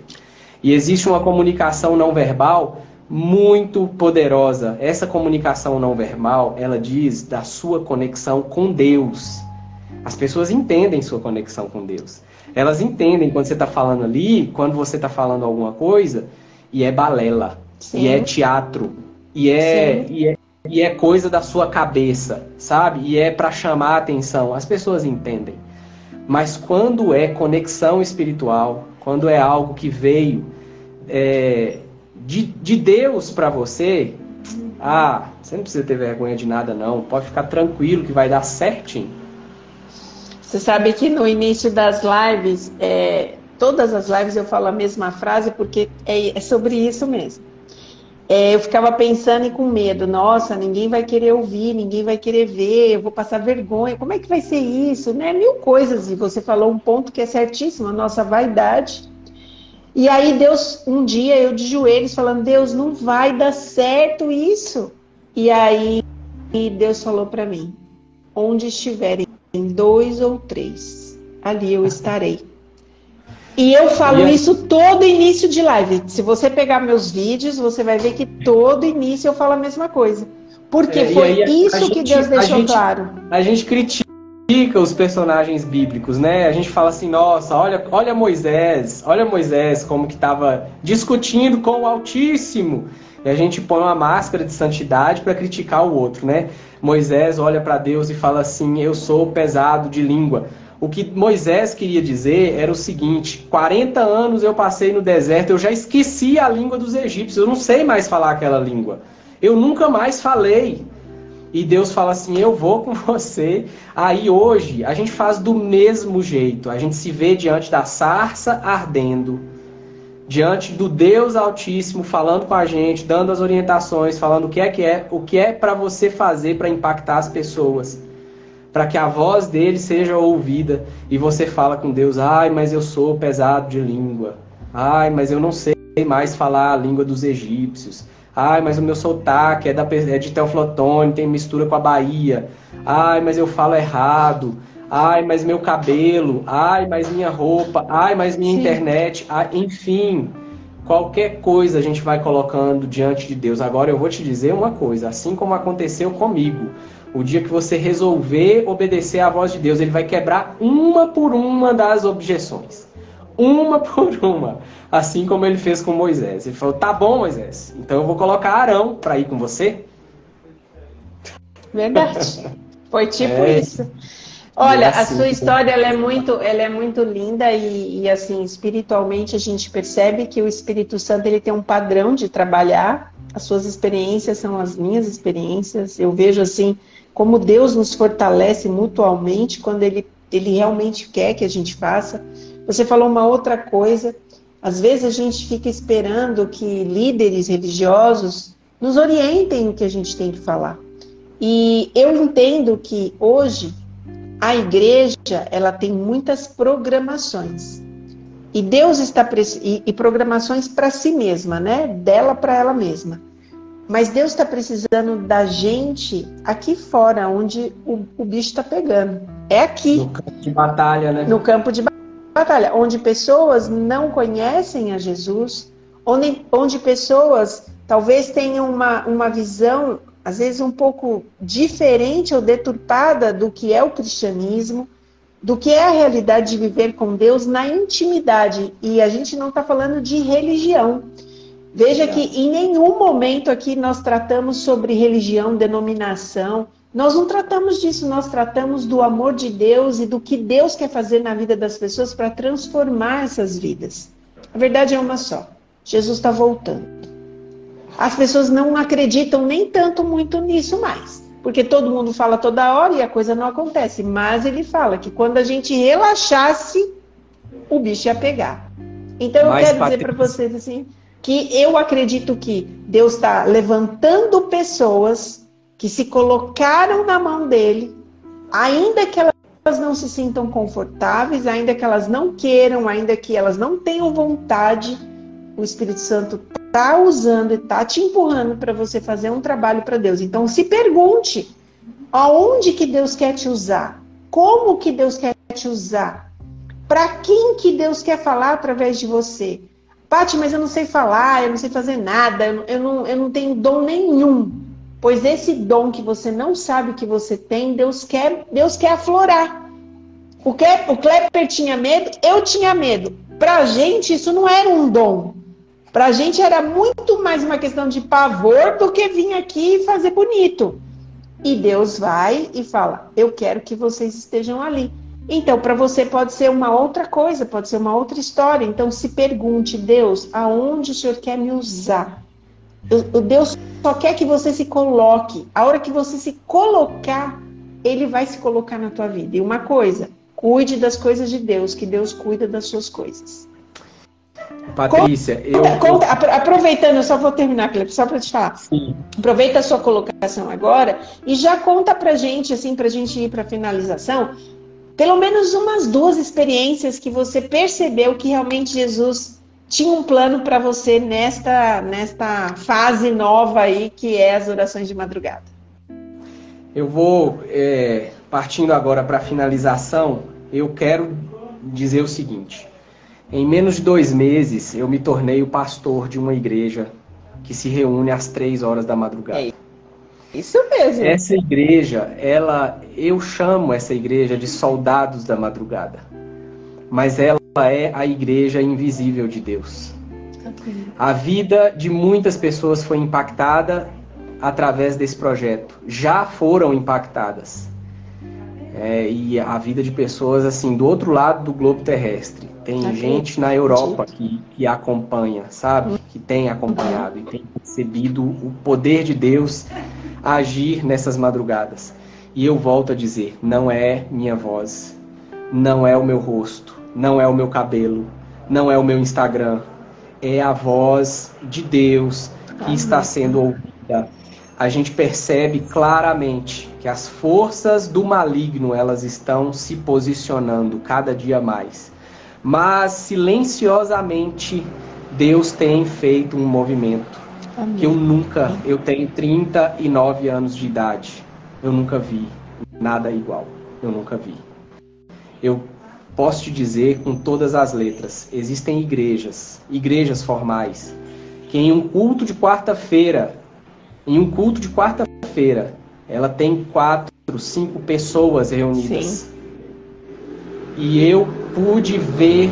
Speaker 2: E existe uma comunicação não verbal muito poderosa. Essa comunicação não verbal, ela diz da sua conexão com Deus. As pessoas entendem sua conexão com Deus. Elas entendem quando você está falando ali, quando você está falando alguma coisa, e é balela. Sim. E é teatro. E é, e é, e é coisa da sua cabeça, sabe? E é para chamar a atenção. As pessoas entendem. Mas quando é conexão espiritual, quando é algo que veio é, de, de Deus para você, ah, você não precisa ter vergonha de nada, não. Pode ficar tranquilo que vai dar certinho.
Speaker 1: Você sabe que no início das lives, é, todas as lives eu falo a mesma frase porque é, é sobre isso mesmo é, eu ficava pensando e com medo, nossa, ninguém vai querer ouvir, ninguém vai querer ver, eu vou passar vergonha, como é que vai ser isso? Né? Mil coisas, e você falou um ponto que é certíssimo, a nossa vaidade. E aí Deus, um dia eu de joelhos falando, Deus, não vai dar certo isso. E aí Deus falou para mim, onde estiverem dois ou três, ali eu estarei. E eu falo e isso todo início de live. Se você pegar meus vídeos, você vai ver que todo início eu falo a mesma coisa. Porque é, foi isso gente, que Deus deixou
Speaker 2: gente,
Speaker 1: claro.
Speaker 2: A gente critica os personagens bíblicos, né? A gente fala assim, nossa, olha, olha Moisés, olha Moisés como que estava discutindo com o Altíssimo. E a gente põe uma máscara de santidade para criticar o outro, né? Moisés olha para Deus e fala assim: Eu sou pesado de língua. O que Moisés queria dizer era o seguinte: 40 anos eu passei no deserto, eu já esqueci a língua dos egípcios, eu não sei mais falar aquela língua. Eu nunca mais falei. E Deus fala assim: Eu vou com você. Aí hoje a gente faz do mesmo jeito. A gente se vê diante da sarça ardendo, diante do Deus Altíssimo falando com a gente, dando as orientações, falando o que é que é, o que é para você fazer para impactar as pessoas para que a voz dele seja ouvida e você fala com Deus: "Ai, mas eu sou pesado de língua. Ai, mas eu não sei mais falar a língua dos egípcios. Ai, mas o meu sotaque é, da, é de Teoflotone, tem mistura com a Bahia. Ai, mas eu falo errado. Ai, mas meu cabelo. Ai, mas minha roupa. Ai, mas minha Sim. internet. Ai, enfim, qualquer coisa a gente vai colocando diante de Deus. Agora eu vou te dizer uma coisa, assim como aconteceu comigo. O dia que você resolver obedecer à voz de Deus, ele vai quebrar uma por uma das objeções. Uma por uma. Assim como ele fez com Moisés. Ele falou: tá bom, Moisés, então eu vou colocar Arão para ir com você.
Speaker 1: Verdade. Foi tipo é. isso. Olha, assim, a sua história ela é muito, ela é muito linda e, e, assim espiritualmente a gente percebe que o Espírito Santo ele tem um padrão de trabalhar. As suas experiências são as minhas experiências. Eu vejo assim como Deus nos fortalece mutualmente quando Ele, Ele realmente quer que a gente faça. Você falou uma outra coisa. Às vezes a gente fica esperando que líderes religiosos nos orientem o que a gente tem que falar. E eu entendo que hoje a igreja ela tem muitas programações. E Deus está e, e programações para si mesma, né? Dela para ela mesma. Mas Deus está precisando da gente aqui fora, onde o, o bicho está pegando. É aqui.
Speaker 2: No campo de batalha, né?
Speaker 1: No campo de batalha, onde pessoas não conhecem a Jesus, onde, onde pessoas talvez tenham uma, uma visão, às vezes, um pouco diferente ou deturpada do que é o cristianismo, do que é a realidade de viver com Deus na intimidade. E a gente não está falando de religião. Veja que em nenhum momento aqui nós tratamos sobre religião, denominação. Nós não tratamos disso, nós tratamos do amor de Deus e do que Deus quer fazer na vida das pessoas para transformar essas vidas. A verdade é uma só: Jesus está voltando. As pessoas não acreditam nem tanto muito nisso mais, porque todo mundo fala toda hora e a coisa não acontece. Mas ele fala que quando a gente relaxasse, o bicho ia pegar. Então eu Mas, quero dizer para vocês assim que eu acredito que Deus está levantando pessoas que se colocaram na mão dele, ainda que elas não se sintam confortáveis, ainda que elas não queiram, ainda que elas não tenham vontade, o Espírito Santo está usando e está te empurrando para você fazer um trabalho para Deus. Então se pergunte aonde que Deus quer te usar, como que Deus quer te usar, para quem que Deus quer falar através de você. Pati, mas eu não sei falar, eu não sei fazer nada, eu, não, eu não tenho dom nenhum. Pois esse dom que você não sabe que você tem, Deus quer, Deus quer aflorar. O, que, o Klepper tinha medo, eu tinha medo. Pra gente, isso não era um dom. Pra gente era muito mais uma questão de pavor do que vir aqui e fazer bonito. E Deus vai e fala: Eu quero que vocês estejam ali. Então, para você pode ser uma outra coisa, pode ser uma outra história. Então, se pergunte, Deus, aonde o Senhor quer me usar? O Deus só quer que você se coloque. A hora que você se colocar, Ele vai se colocar na tua vida. E uma coisa, cuide das coisas de Deus, que Deus cuida das suas coisas.
Speaker 2: Patrícia,
Speaker 1: conta, eu. Conta, aproveitando, eu só vou terminar, Cleber, só para te falar. Sim. Aproveita a sua colocação agora e já conta pra gente, assim, pra gente ir pra finalização pelo menos umas duas experiências que você percebeu que realmente Jesus tinha um plano para você nesta, nesta fase nova aí que é as orações de madrugada.
Speaker 2: Eu vou, é, partindo agora para a finalização, eu quero dizer o seguinte. Em menos de dois meses, eu me tornei o pastor de uma igreja que se reúne às três horas da madrugada. É
Speaker 1: isso mesmo.
Speaker 2: Essa igreja, ela, eu chamo essa igreja de soldados da madrugada. Mas ela é a igreja invisível de Deus. A vida de muitas pessoas foi impactada através desse projeto. Já foram impactadas. É, e a vida de pessoas assim do outro lado do globo terrestre. Tem Aqui. gente na Europa que, que acompanha, sabe? Que tem acompanhado e tem percebido o poder de Deus agir nessas madrugadas. E eu volto a dizer: não é minha voz, não é o meu rosto, não é o meu cabelo, não é o meu Instagram, é a voz de Deus que está sendo ouvida. A gente percebe claramente que as forças do maligno elas estão se posicionando cada dia mais. Mas silenciosamente Deus tem feito um movimento Amém. que eu nunca, eu tenho 39 anos de idade, eu nunca vi nada igual. Eu nunca vi. Eu posso te dizer com todas as letras, existem igrejas, igrejas formais, que em um culto de quarta-feira, em um culto de quarta-feira, ela tem quatro, cinco pessoas reunidas. Sim. E eu pude ver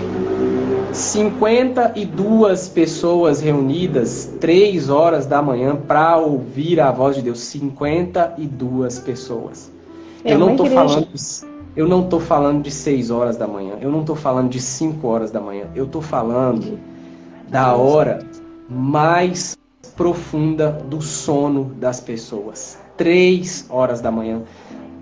Speaker 2: 52 pessoas reunidas, 3 horas da manhã, para ouvir a voz de Deus. 52 pessoas. É eu não estou falando. Eu não estou falando de 6 horas da manhã. Eu não estou falando de 5 horas da manhã. Eu estou falando da hora mais profunda do sono das pessoas. 3 horas da manhã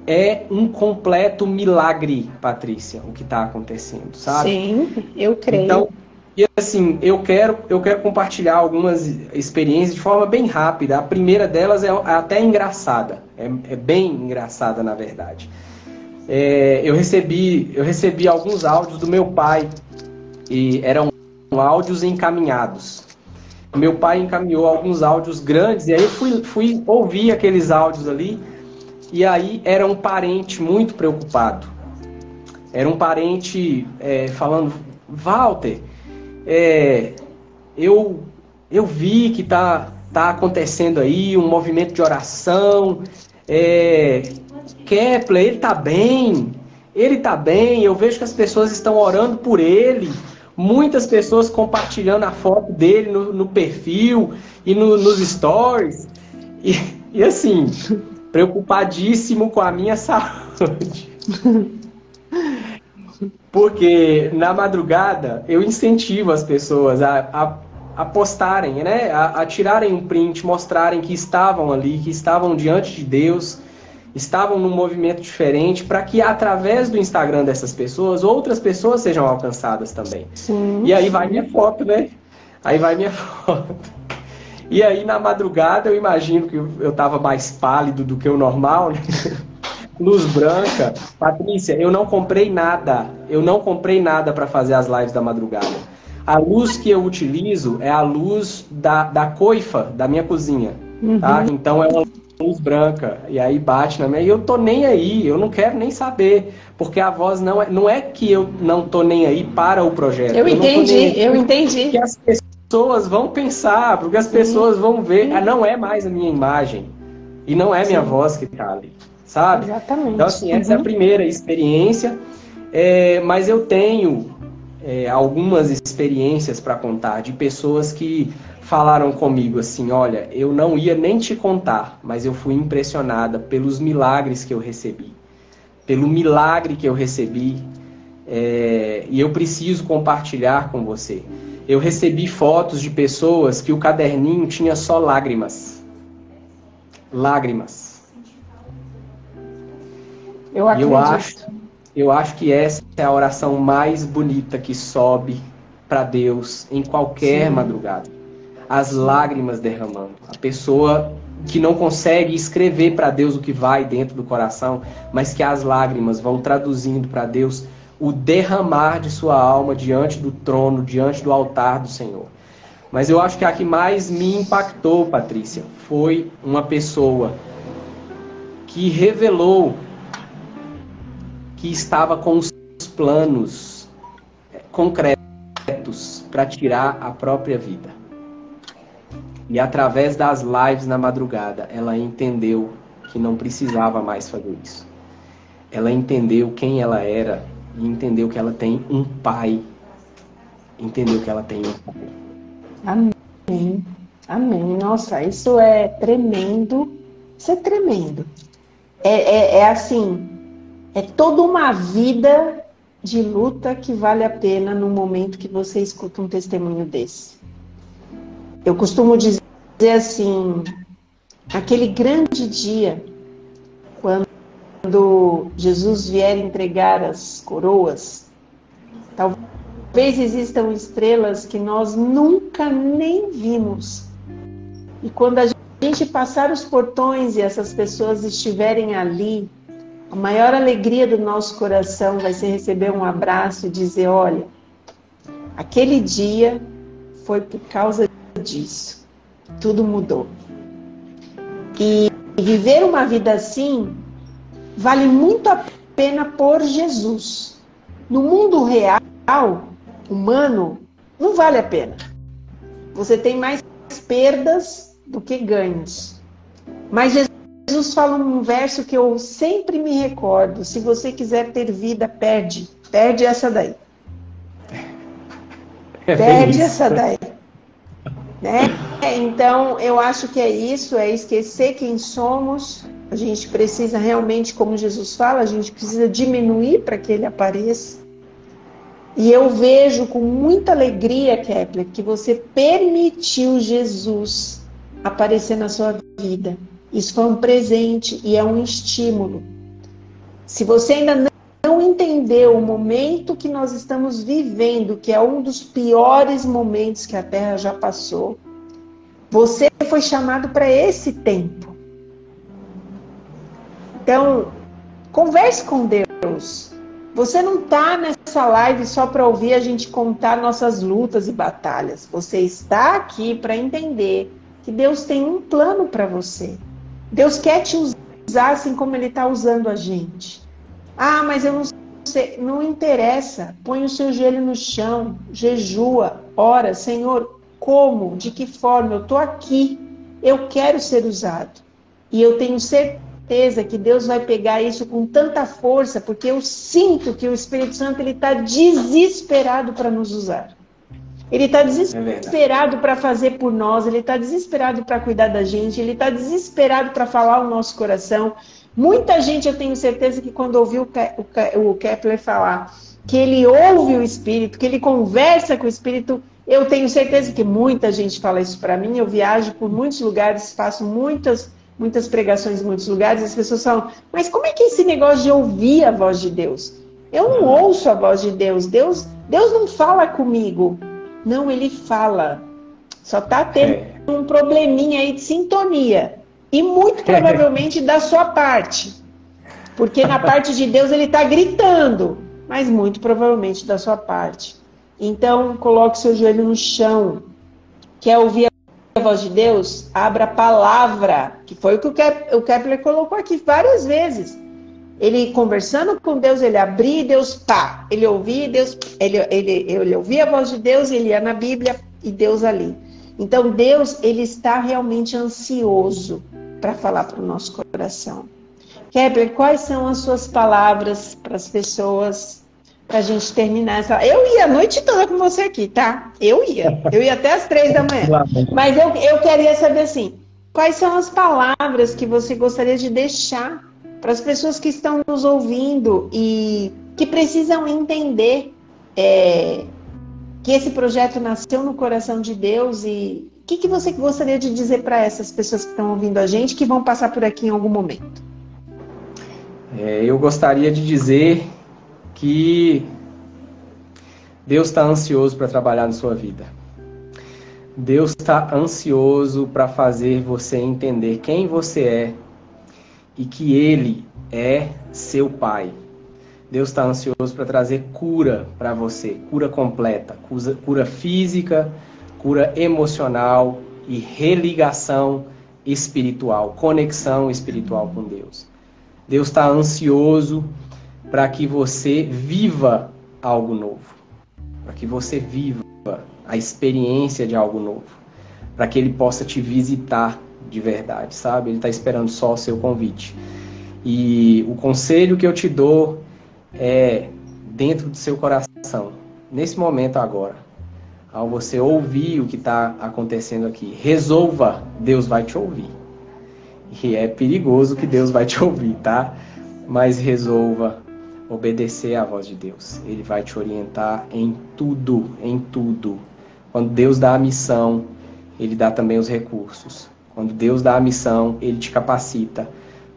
Speaker 2: é um completo milagre, Patrícia, o que está acontecendo, sabe?
Speaker 1: Sim, eu creio.
Speaker 2: Então, e assim, eu quero, eu quero compartilhar algumas experiências de forma bem rápida. A primeira delas é até engraçada, é, é bem engraçada na verdade. É, eu recebi, eu recebi alguns áudios do meu pai e eram áudios encaminhados. Meu pai encaminhou alguns áudios grandes e aí eu fui, fui ouvir aqueles áudios ali e aí era um parente muito preocupado. Era um parente é, falando, Walter, é, eu, eu vi que tá, tá acontecendo aí um movimento de oração. É, Kepler, ele tá bem, ele tá bem, eu vejo que as pessoas estão orando por ele. Muitas pessoas compartilhando a foto dele no, no perfil e no, nos stories. E, e assim, preocupadíssimo com a minha saúde. Porque na madrugada eu incentivo as pessoas a, a, a postarem, né? A, a, tirarem um print, mostrarem que estavam ali, que estavam diante de Deus estavam num movimento diferente para que através do Instagram dessas pessoas outras pessoas sejam alcançadas também. Sim. E aí vai minha foto, né? Aí vai minha foto. E aí na madrugada eu imagino que eu estava mais pálido do que o normal, né? Luz branca. Patrícia, eu não comprei nada. Eu não comprei nada para fazer as lives da madrugada. A luz que eu utilizo é a luz da, da coifa da minha cozinha. Tá? Uhum. Então é uma luz branca. E aí bate na minha. E eu tô nem aí, eu não quero nem saber. Porque a voz não é. Não é que eu não tô nem aí para o projeto.
Speaker 1: Eu, eu entendi, eu entendi.
Speaker 2: Que as pessoas vão pensar, porque as pessoas vão ver. Ah, não é mais a minha imagem. E não é minha Sim. voz que tá ali. Sabe?
Speaker 1: Exatamente.
Speaker 2: Então, assim, essa uhum. é a uhum. primeira experiência. É, mas eu tenho é, algumas experiências para contar de pessoas que falaram comigo assim: olha, eu não ia nem te contar, mas eu fui impressionada pelos milagres que eu recebi, pelo milagre que eu recebi, é, e eu preciso compartilhar com você. Eu recebi fotos de pessoas que o caderninho tinha só lágrimas. Lágrimas.
Speaker 1: Eu acredito.
Speaker 2: Eu acho, eu acho que essa é a oração mais bonita que sobe para Deus em qualquer Sim. madrugada as lágrimas derramando. A pessoa que não consegue escrever para Deus o que vai dentro do coração, mas que as lágrimas vão traduzindo para Deus o derramar de sua alma diante do trono, diante do altar do Senhor. Mas eu acho que a que mais me impactou, Patrícia, foi uma pessoa que revelou que estava com os planos concretos para tirar a própria vida. E através das lives na madrugada, ela entendeu que não precisava mais fazer isso. Ela entendeu quem ela era e entendeu que ela tem um pai. Entendeu que ela tem um pai.
Speaker 1: Amém. Amém. Nossa, isso é tremendo. Isso é tremendo. É, é, é assim, é toda uma vida de luta que vale a pena no momento que você escuta um testemunho desse. Eu costumo dizer assim, aquele grande dia, quando Jesus vier entregar as coroas, talvez existam estrelas que nós nunca nem vimos. E quando a gente passar os portões e essas pessoas estiverem ali, a maior alegria do nosso coração vai ser receber um abraço e dizer: olha, aquele dia foi por causa disso. Tudo mudou. E viver uma vida assim vale muito a pena por Jesus. No mundo real, humano, não vale a pena. Você tem mais perdas do que ganhos. Mas Jesus fala um verso que eu sempre me recordo: se você quiser ter vida, perde. Perde essa daí. É perde essa daí. Né? Então, eu acho que é isso, é esquecer quem somos. A gente precisa realmente, como Jesus fala, a gente precisa diminuir para que ele apareça. E eu vejo com muita alegria, Kepler, que você permitiu Jesus aparecer na sua vida. Isso foi um presente e é um estímulo. Se você ainda não entendeu o momento que nós estamos vivendo, que é um dos piores momentos que a Terra já passou, você foi chamado para esse tempo. Então, converse com Deus. Você não está nessa live só para ouvir a gente contar nossas lutas e batalhas. Você está aqui para entender que Deus tem um plano para você. Deus quer te usar assim como Ele está usando a gente. Ah, mas eu não sei. Não interessa. Põe o seu joelho no chão, jejua, ora, Senhor, como, de que forma, eu estou aqui, eu quero ser usado. E eu tenho certeza que Deus vai pegar isso com tanta força, porque eu sinto que o Espírito Santo ele está desesperado para nos usar. Ele está desesperado é para fazer por nós, ele está desesperado para cuidar da gente, ele está desesperado para falar o nosso coração. Muita gente, eu tenho certeza que quando ouviu o Kepler falar que ele ouve o Espírito, que ele conversa com o Espírito, eu tenho certeza que muita gente fala isso para mim. Eu viajo por muitos lugares, faço muitas, muitas pregações em muitos lugares, as pessoas falam, mas como é que é esse negócio de ouvir a voz de Deus? Eu não ouço a voz de Deus. Deus, Deus não fala comigo. Não, ele fala. Só está tendo é. um probleminha aí de sintonia. E muito provavelmente da sua parte. Porque na parte de Deus ele está gritando, mas muito provavelmente da sua parte. Então, coloque seu joelho no chão. Quer ouvir a voz de Deus? Abra a palavra, que foi o que o Kepler colocou aqui várias vezes. Ele conversando com Deus, ele abria Deus, pá, ele ouvia Deus, ele, ele, ele ouvia a voz de Deus, ele ia na Bíblia e Deus ali. Então Deus, ele está realmente ansioso para falar para o nosso coração. Kepler, quais são as suas palavras para as pessoas para a gente terminar essa? Eu ia a noite toda com você aqui, tá? Eu ia. Eu ia até as três da manhã. Mas eu, eu queria saber assim, quais são as palavras que você gostaria de deixar para as pessoas que estão nos ouvindo e que precisam entender é, que esse projeto nasceu no coração de Deus e o que, que você gostaria de dizer para essas pessoas que estão ouvindo a gente que vão passar por aqui em algum momento?
Speaker 2: É, eu gostaria de dizer que Deus está ansioso para trabalhar na sua vida. Deus está ansioso para fazer você entender quem você é e que Ele é seu Pai. Deus está ansioso para trazer cura para você, cura completa, cura física, cura emocional e religação espiritual, conexão espiritual com Deus. Deus está ansioso para que você viva algo novo, para que você viva a experiência de algo novo, para que Ele possa te visitar de verdade, sabe? Ele está esperando só o seu convite. E o conselho que eu te dou é dentro do seu coração, nesse momento agora, ao você ouvir o que está acontecendo aqui, resolva, Deus vai te ouvir. E é perigoso que Deus vai te ouvir, tá? Mas resolva obedecer à voz de Deus. Ele vai te orientar em tudo, em tudo. Quando Deus dá a missão, ele dá também os recursos. Quando Deus dá a missão, ele te capacita.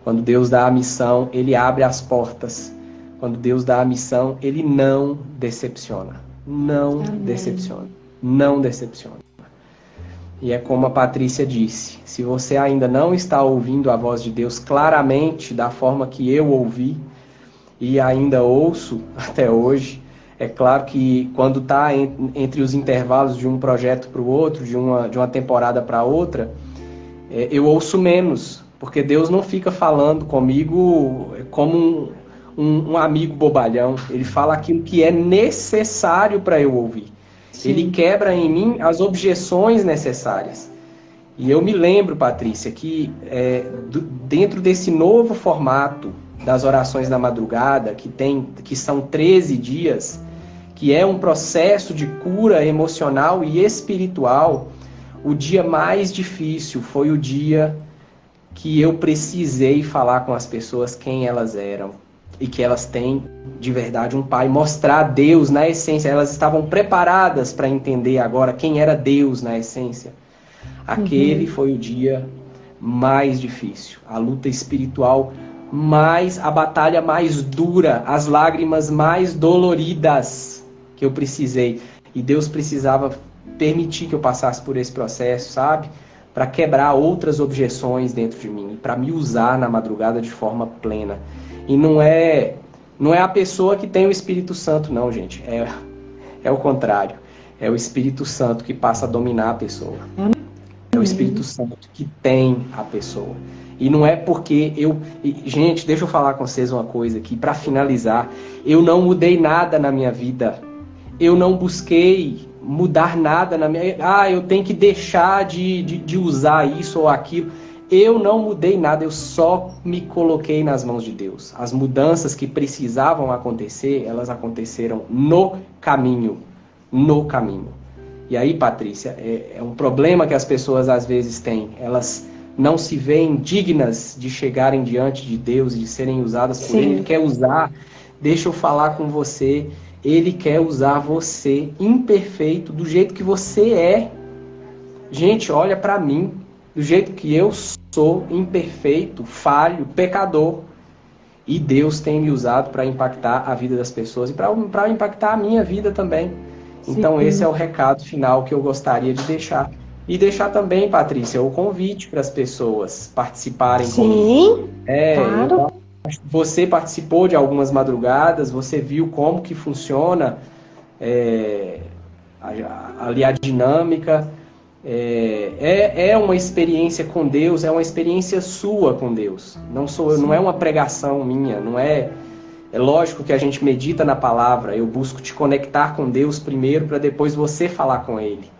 Speaker 2: Quando Deus dá a missão, ele abre as portas. Quando Deus dá a missão, ele não decepciona. Não Amém. decepciona. Não decepciona. E é como a Patrícia disse: se você ainda não está ouvindo a voz de Deus claramente, da forma que eu ouvi e ainda ouço até hoje, é claro que quando está entre os intervalos de um projeto para o outro, de uma, de uma temporada para outra, é, eu ouço menos, porque Deus não fica falando comigo como um, um, um amigo bobalhão. Ele fala aquilo que é necessário para eu ouvir. Sim. Ele quebra em mim as objeções necessárias. E eu me lembro, Patrícia, que é, do, dentro desse novo formato das orações da madrugada, que, tem, que são 13 dias, que é um processo de cura emocional e espiritual, o dia mais difícil foi o dia que eu precisei falar com as pessoas quem elas eram e que elas têm de verdade um pai, mostrar Deus na essência. Elas estavam preparadas para entender agora quem era Deus na essência. Aquele uhum. foi o dia mais difícil, a luta espiritual mais, a batalha mais dura, as lágrimas mais doloridas que eu precisei. E Deus precisava permitir que eu passasse por esse processo, sabe? Para quebrar outras objeções dentro de mim, para me usar na madrugada de forma plena. E não é não é a pessoa que tem o Espírito Santo, não, gente. É, é o contrário. É o Espírito Santo que passa a dominar a pessoa. É o Espírito Santo que tem a pessoa. E não é porque eu. Gente, deixa eu falar com vocês uma coisa aqui, para finalizar. Eu não mudei nada na minha vida. Eu não busquei mudar nada na minha. Ah, eu tenho que deixar de, de, de usar isso ou aquilo. Eu não mudei nada, eu só me coloquei nas mãos de Deus. As mudanças que precisavam acontecer, elas aconteceram no caminho. No caminho. E aí, Patrícia, é, é um problema que as pessoas às vezes têm. Elas não se veem dignas de chegarem diante de Deus e de serem usadas por Sim. Ele. Ele quer usar. Deixa eu falar com você. Ele quer usar você imperfeito do jeito que você é. Gente, olha para mim. do jeito que eu sou, imperfeito, falho, pecador. E Deus tem me usado para impactar a vida das pessoas e para impactar a minha vida também. Então, Sim. esse é o recado final que eu gostaria de deixar. E deixar também, Patrícia, o convite para as pessoas participarem
Speaker 1: Sim, comigo.
Speaker 2: É, claro. você participou de algumas madrugadas, você viu como que funciona é, ali a dinâmica. É, é, é, uma experiência com Deus, é uma experiência sua com Deus. Não sou, não é uma pregação minha, não é. É lógico que a gente medita na palavra. Eu busco te conectar com Deus primeiro para depois você falar com Ele.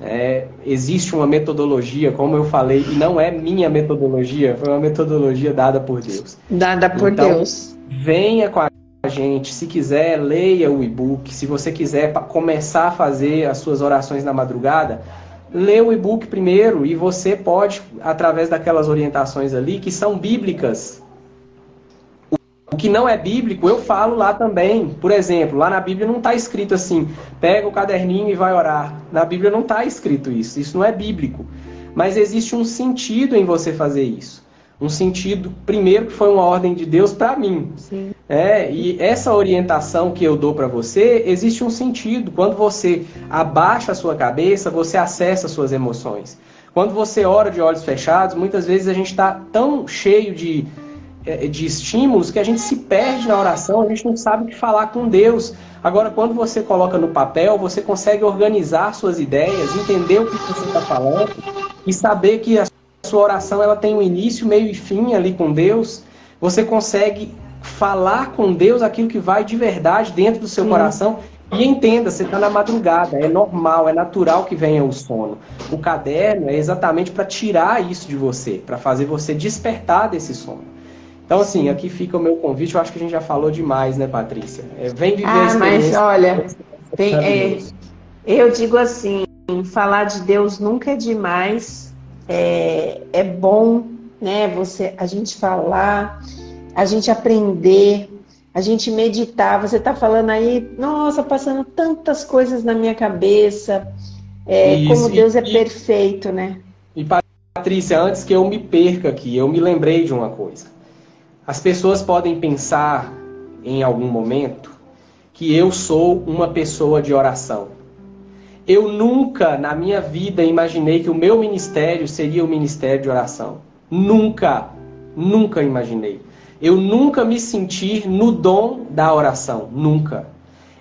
Speaker 2: É, existe uma metodologia, como eu falei, e não é minha metodologia, foi uma metodologia dada por Deus.
Speaker 1: Dada por então, Deus.
Speaker 2: Venha com a gente, se quiser, leia o e-book. Se você quiser começar a fazer as suas orações na madrugada, lê o e-book primeiro e você pode, através daquelas orientações ali, que são bíblicas, o que não é bíblico, eu falo lá também. Por exemplo, lá na Bíblia não está escrito assim: pega o caderninho e vai orar. Na Bíblia não está escrito isso. Isso não é bíblico. Mas existe um sentido em você fazer isso. Um sentido, primeiro, que foi uma ordem de Deus para mim. Sim. É, e essa orientação que eu dou para você, existe um sentido. Quando você abaixa a sua cabeça, você acessa as suas emoções. Quando você ora de olhos fechados, muitas vezes a gente está tão cheio de de estímulos que a gente se perde na oração, a gente não sabe o que falar com Deus. Agora, quando você coloca no papel, você consegue organizar suas ideias, entender o que você está falando e saber que a sua oração ela tem um início, meio e fim ali com Deus. Você consegue falar com Deus aquilo que vai de verdade dentro do seu Sim. coração. E entenda, você está na madrugada, é normal, é natural que venha o sono. O caderno é exatamente para tirar isso de você, para fazer você despertar desse sono. Então, assim, aqui fica o meu convite. Eu acho que a gente já falou demais, né, Patrícia? É, vem viver
Speaker 1: ah, mas olha, tem, é, eu digo assim, falar de Deus nunca é demais. É, é bom, né? Você, a gente falar, a gente aprender, a gente meditar. Você está falando aí, nossa, passando tantas coisas na minha cabeça. É, Isso, como Deus é e, é perfeito, né?
Speaker 2: E Patrícia, antes que eu me perca aqui, eu me lembrei de uma coisa. As pessoas podem pensar em algum momento que eu sou uma pessoa de oração. Eu nunca na minha vida imaginei que o meu ministério seria o ministério de oração. Nunca, nunca imaginei. Eu nunca me senti no dom da oração, nunca.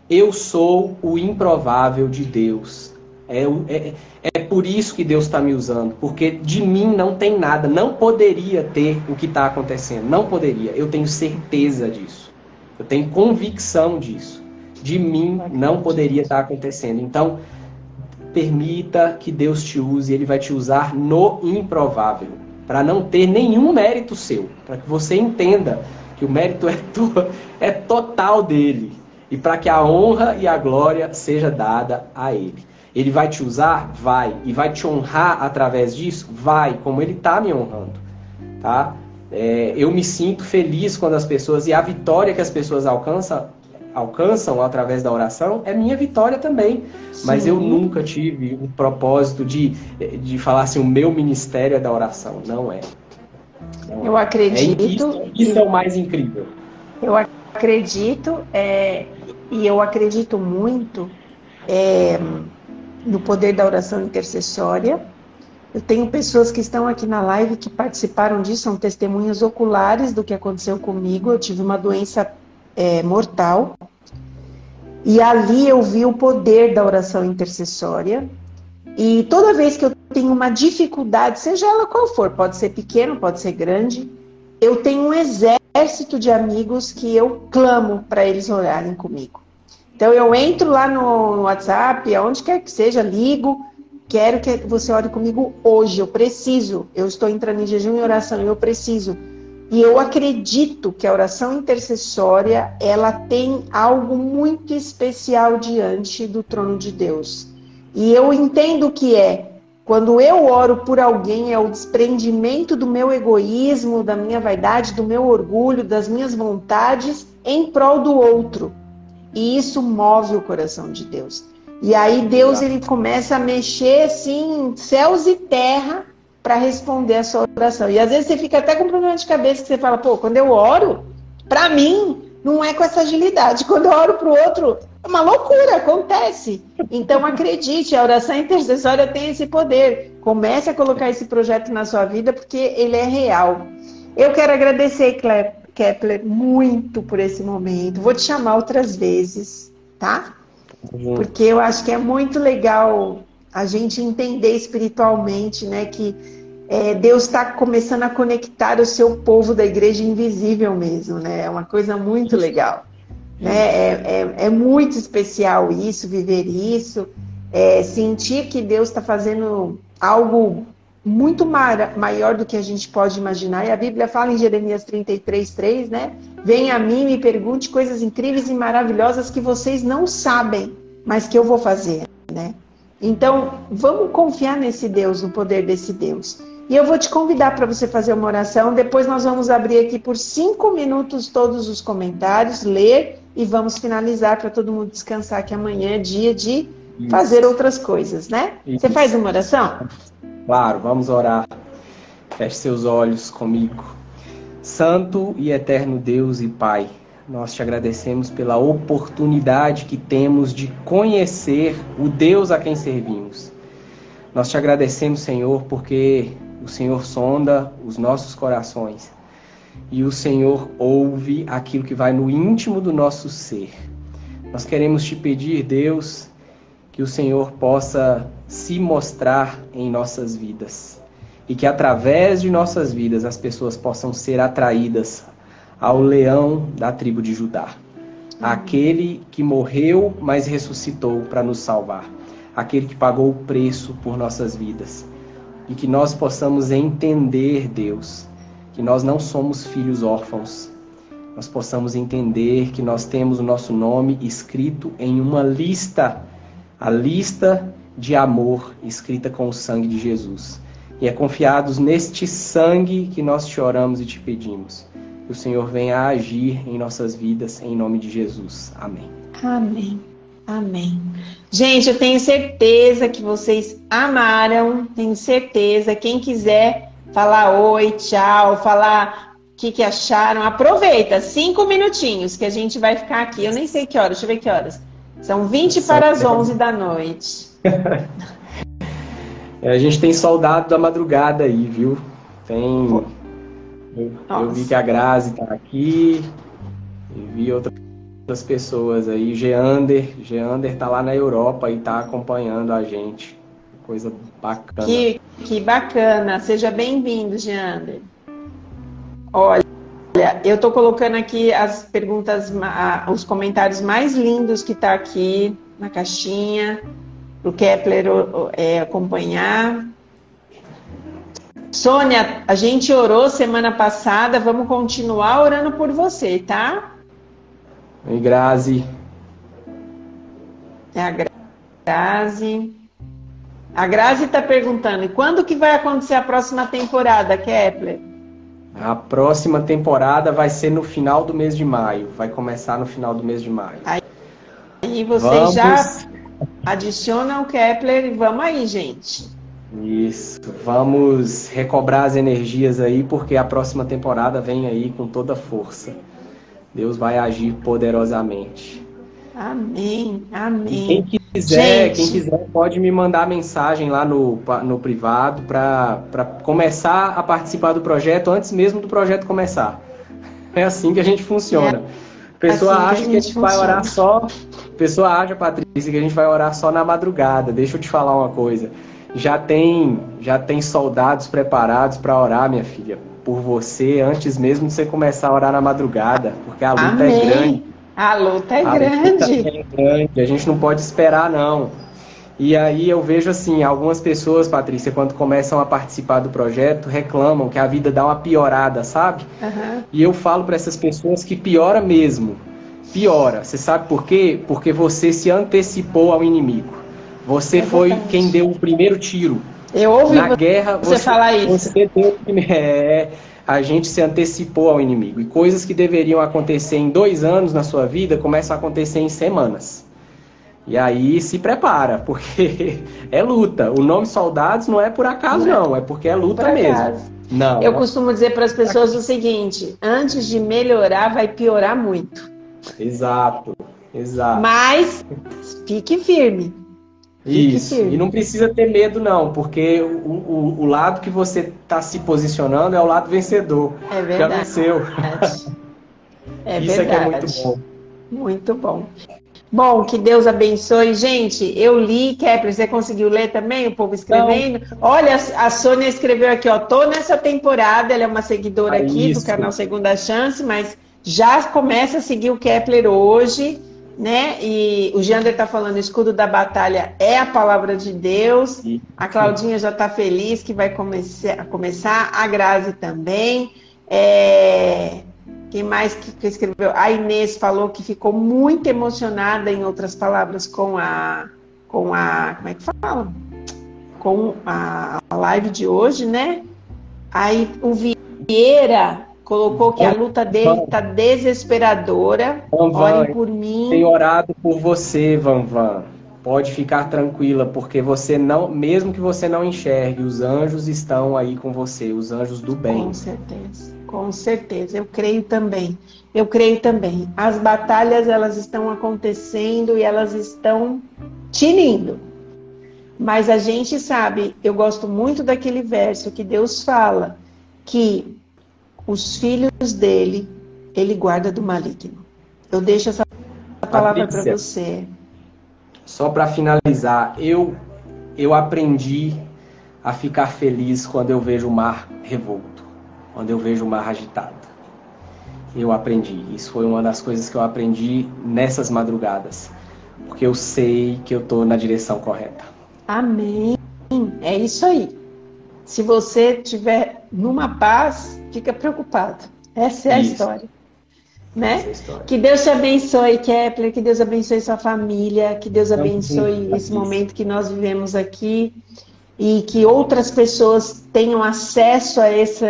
Speaker 2: Eu sou o improvável de Deus. É, é, é por isso que Deus está me usando, porque de mim não tem nada, não poderia ter o que está acontecendo, não poderia. Eu tenho certeza disso, eu tenho convicção disso. De mim não poderia estar tá acontecendo. Então, permita que Deus te use, Ele vai te usar no improvável, para não ter nenhum mérito seu, para que você entenda que o mérito é, to é total dele e para que a honra e a glória seja dada a Ele. Ele vai te usar? Vai. E vai te honrar através disso? Vai, como ele está me honrando. Tá? É, eu me sinto feliz quando as pessoas, e a vitória que as pessoas alcançam, alcançam através da oração é minha vitória também. Sim. Mas eu nunca tive o propósito de, de falar assim, o meu ministério é da oração. Não é.
Speaker 1: Não eu é. acredito.
Speaker 2: É isso, isso é o mais incrível.
Speaker 1: Eu acredito, é, e eu acredito muito. É, no poder da oração intercessória. Eu tenho pessoas que estão aqui na live que participaram disso, são testemunhas oculares do que aconteceu comigo. Eu tive uma doença é, mortal e ali eu vi o poder da oração intercessória. E toda vez que eu tenho uma dificuldade, seja ela qual for, pode ser pequeno, pode ser grande, eu tenho um exército de amigos que eu clamo para eles orarem comigo. Então eu entro lá no WhatsApp, aonde quer que seja, ligo, quero que você ore comigo hoje, eu preciso. Eu estou entrando em jejum e oração, eu preciso. E eu acredito que a oração intercessória, ela tem algo muito especial diante do trono de Deus. E eu entendo que é quando eu oro por alguém, é o desprendimento do meu egoísmo, da minha vaidade, do meu orgulho, das minhas vontades em prol do outro. E isso move o coração de Deus. E aí Deus ele começa a mexer assim, céus e terra, para responder a sua oração. E às vezes você fica até com problema de cabeça que você fala, pô, quando eu oro, para mim não é com essa agilidade. Quando eu oro para o outro, é uma loucura, acontece. Então acredite, a oração intercessória tem esse poder. Comece a colocar esse projeto na sua vida porque ele é real. Eu quero agradecer, Kepler, muito por esse momento. Vou te chamar outras vezes, tá? Uhum. Porque eu acho que é muito legal a gente entender espiritualmente, né, que é, Deus está começando a conectar o seu povo da igreja invisível mesmo, né? É uma coisa muito legal. Né? É, é, é muito especial isso, viver isso, é, sentir que Deus está fazendo algo muito maior do que a gente pode imaginar. E a Bíblia fala em Jeremias 33, 3, né? Venha a mim e me pergunte coisas incríveis e maravilhosas que vocês não sabem, mas que eu vou fazer, né? Então, vamos confiar nesse Deus, no poder desse Deus. E eu vou te convidar para você fazer uma oração. Depois nós vamos abrir aqui por cinco minutos todos os comentários, ler e vamos finalizar para todo mundo descansar que amanhã é dia de fazer outras coisas, né? Você faz uma oração?
Speaker 2: Claro, vamos orar. Feche seus olhos comigo. Santo e eterno Deus e Pai, nós te agradecemos pela oportunidade que temos de conhecer o Deus a quem servimos. Nós te agradecemos, Senhor, porque o Senhor sonda os nossos corações e o Senhor ouve aquilo que vai no íntimo do nosso ser. Nós queremos te pedir, Deus, que o Senhor possa se mostrar em nossas vidas. E que através de nossas vidas as pessoas possam ser atraídas ao leão da tribo de Judá, aquele que morreu, mas ressuscitou para nos salvar, aquele que pagou o preço por nossas vidas. E que nós possamos entender, Deus, que nós não somos filhos órfãos. Nós possamos entender que nós temos o nosso nome escrito em uma lista, a lista de amor escrita com o sangue de Jesus. E é confiados neste sangue que nós te oramos e te pedimos que o Senhor venha a agir em nossas vidas, em nome de Jesus. Amém.
Speaker 1: Amém. Amém. Gente, eu tenho certeza que vocês amaram, tenho certeza. Quem quiser falar oi, tchau, falar o que, que acharam, aproveita, cinco minutinhos que a gente vai ficar aqui. Eu nem sei que horas, deixa eu ver que horas. São 20 para as 11 da noite.
Speaker 2: É, a gente tem soldado da madrugada aí, viu? Tem eu, eu, vi que a Grazi tá aqui, e vi outras pessoas aí. Geander, Geander tá lá na Europa e tá acompanhando a gente. Coisa bacana.
Speaker 1: Que, que bacana. Seja bem-vindo, Geander. Olha, eu tô colocando aqui as perguntas, os comentários mais lindos que tá aqui na caixinha, o Kepler é, acompanhar. Sônia, a gente orou semana passada, vamos continuar orando por você, tá?
Speaker 2: Oi, Grazi.
Speaker 1: É a Grazi. A Grazi está perguntando, e quando que vai acontecer a próxima temporada, Kepler?
Speaker 2: A próxima temporada vai ser no final do mês de maio. Vai começar no final do mês de maio.
Speaker 1: Aí, aí vocês vamos... já adicionam o Kepler e vamos aí, gente.
Speaker 2: Isso. Vamos recobrar as energias aí, porque a próxima temporada vem aí com toda força. Deus vai agir poderosamente.
Speaker 1: Amém, amém.
Speaker 2: Quem quiser, Gente. quem quiser pode me mandar mensagem lá no, no privado para começar a participar do projeto antes mesmo do projeto começar. É assim que a gente funciona. A pessoa assim acha que a gente, que a gente vai orar só. Pessoa acha, Patrícia, que a gente vai orar só na madrugada. Deixa eu te falar uma coisa já tem já tem soldados preparados para orar, minha filha, por você antes mesmo de você começar a orar na madrugada, porque a luta é Amém. é grande.
Speaker 1: A luta é a grande. Luta é
Speaker 2: grande. A gente não pode esperar não. E aí eu vejo assim, algumas pessoas, Patrícia, quando começam a participar do projeto, reclamam que a vida dá uma piorada, sabe? Uhum. E eu falo para essas pessoas que piora mesmo. Piora. Você sabe por quê? Porque você se antecipou ao inimigo. Você foi quem deu o primeiro tiro.
Speaker 1: Eu ouvi
Speaker 2: Na guerra,
Speaker 1: você, você falar isso.
Speaker 2: Você deu, é, a gente se antecipou ao inimigo. E coisas que deveriam acontecer em dois anos na sua vida começam a acontecer em semanas. E aí se prepara, porque é luta. O nome soldados não é por acaso, não, é porque é luta mesmo.
Speaker 1: Não. Eu costumo dizer para as pessoas o seguinte: antes de melhorar, vai piorar muito.
Speaker 2: Exato, exato.
Speaker 1: Mas fique firme.
Speaker 2: Fique Isso. Firme. E não precisa ter medo, não, porque o, o, o lado que você está se posicionando é o lado vencedor.
Speaker 1: É verdade.
Speaker 2: Já venceu.
Speaker 1: É, é Isso verdade. é que é muito bom. Muito bom. Bom, que Deus abençoe. Gente, eu li, Kepler, você conseguiu ler também? O povo escrevendo? Não. Olha, a Sônia escreveu aqui, ó. Tô nessa temporada, ela é uma seguidora ah, aqui isso. do canal Segunda Chance, mas já começa a seguir o Kepler hoje, né? E o Jander tá falando, escudo da batalha é a palavra de Deus. A Claudinha já tá feliz que vai começar, começar. a Grazi também. É... Quem mais que escreveu? A Inês falou que ficou muito emocionada, em outras palavras, com a. Com a. Como é que fala? Com a live de hoje, né? Aí o Vieira colocou que a luta dele está desesperadora.
Speaker 2: Van Van, por mim. Tenho orado por você, Van Van. Pode ficar tranquila, porque você não, mesmo que você não enxergue, os anjos estão aí com você, os anjos do bem.
Speaker 1: Com certeza. Com certeza, eu creio também. Eu creio também. As batalhas elas estão acontecendo e elas estão tinindo. Mas a gente sabe, eu gosto muito daquele verso que Deus fala que os filhos dele ele guarda do maligno. Eu deixo essa palavra para você.
Speaker 2: Só para finalizar, eu eu aprendi a ficar feliz quando eu vejo o mar revolto quando eu vejo o mar agitado. Eu aprendi. Isso foi uma das coisas que eu aprendi nessas madrugadas. Porque eu sei que eu estou na direção correta.
Speaker 1: Amém. É isso aí. Se você estiver numa paz, fica preocupado. Essa é a isso. história. Né? É história. Que Deus te abençoe, Kepler, que Deus abençoe sua família, que Deus abençoe esse momento que nós vivemos aqui e que outras pessoas tenham acesso a essa,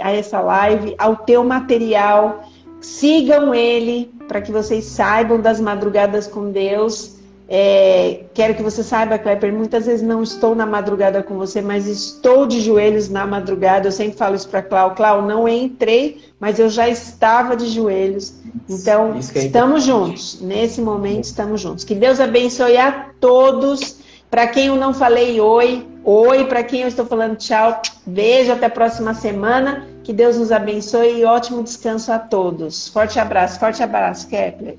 Speaker 1: a essa live, ao teu material. Sigam ele para que vocês saibam das madrugadas com Deus. É, quero que você saiba, Kleber, muitas vezes não estou na madrugada com você, mas estou de joelhos na madrugada. Eu sempre falo isso para Clau. Clau, não entrei, mas eu já estava de joelhos. Então, é estamos juntos. Nesse momento, estamos juntos. Que Deus abençoe a todos. Para quem eu não falei oi, oi. Para quem eu estou falando tchau, beijo. Até a próxima semana. Que Deus nos abençoe e ótimo descanso a todos. Forte abraço, forte abraço, Kepler.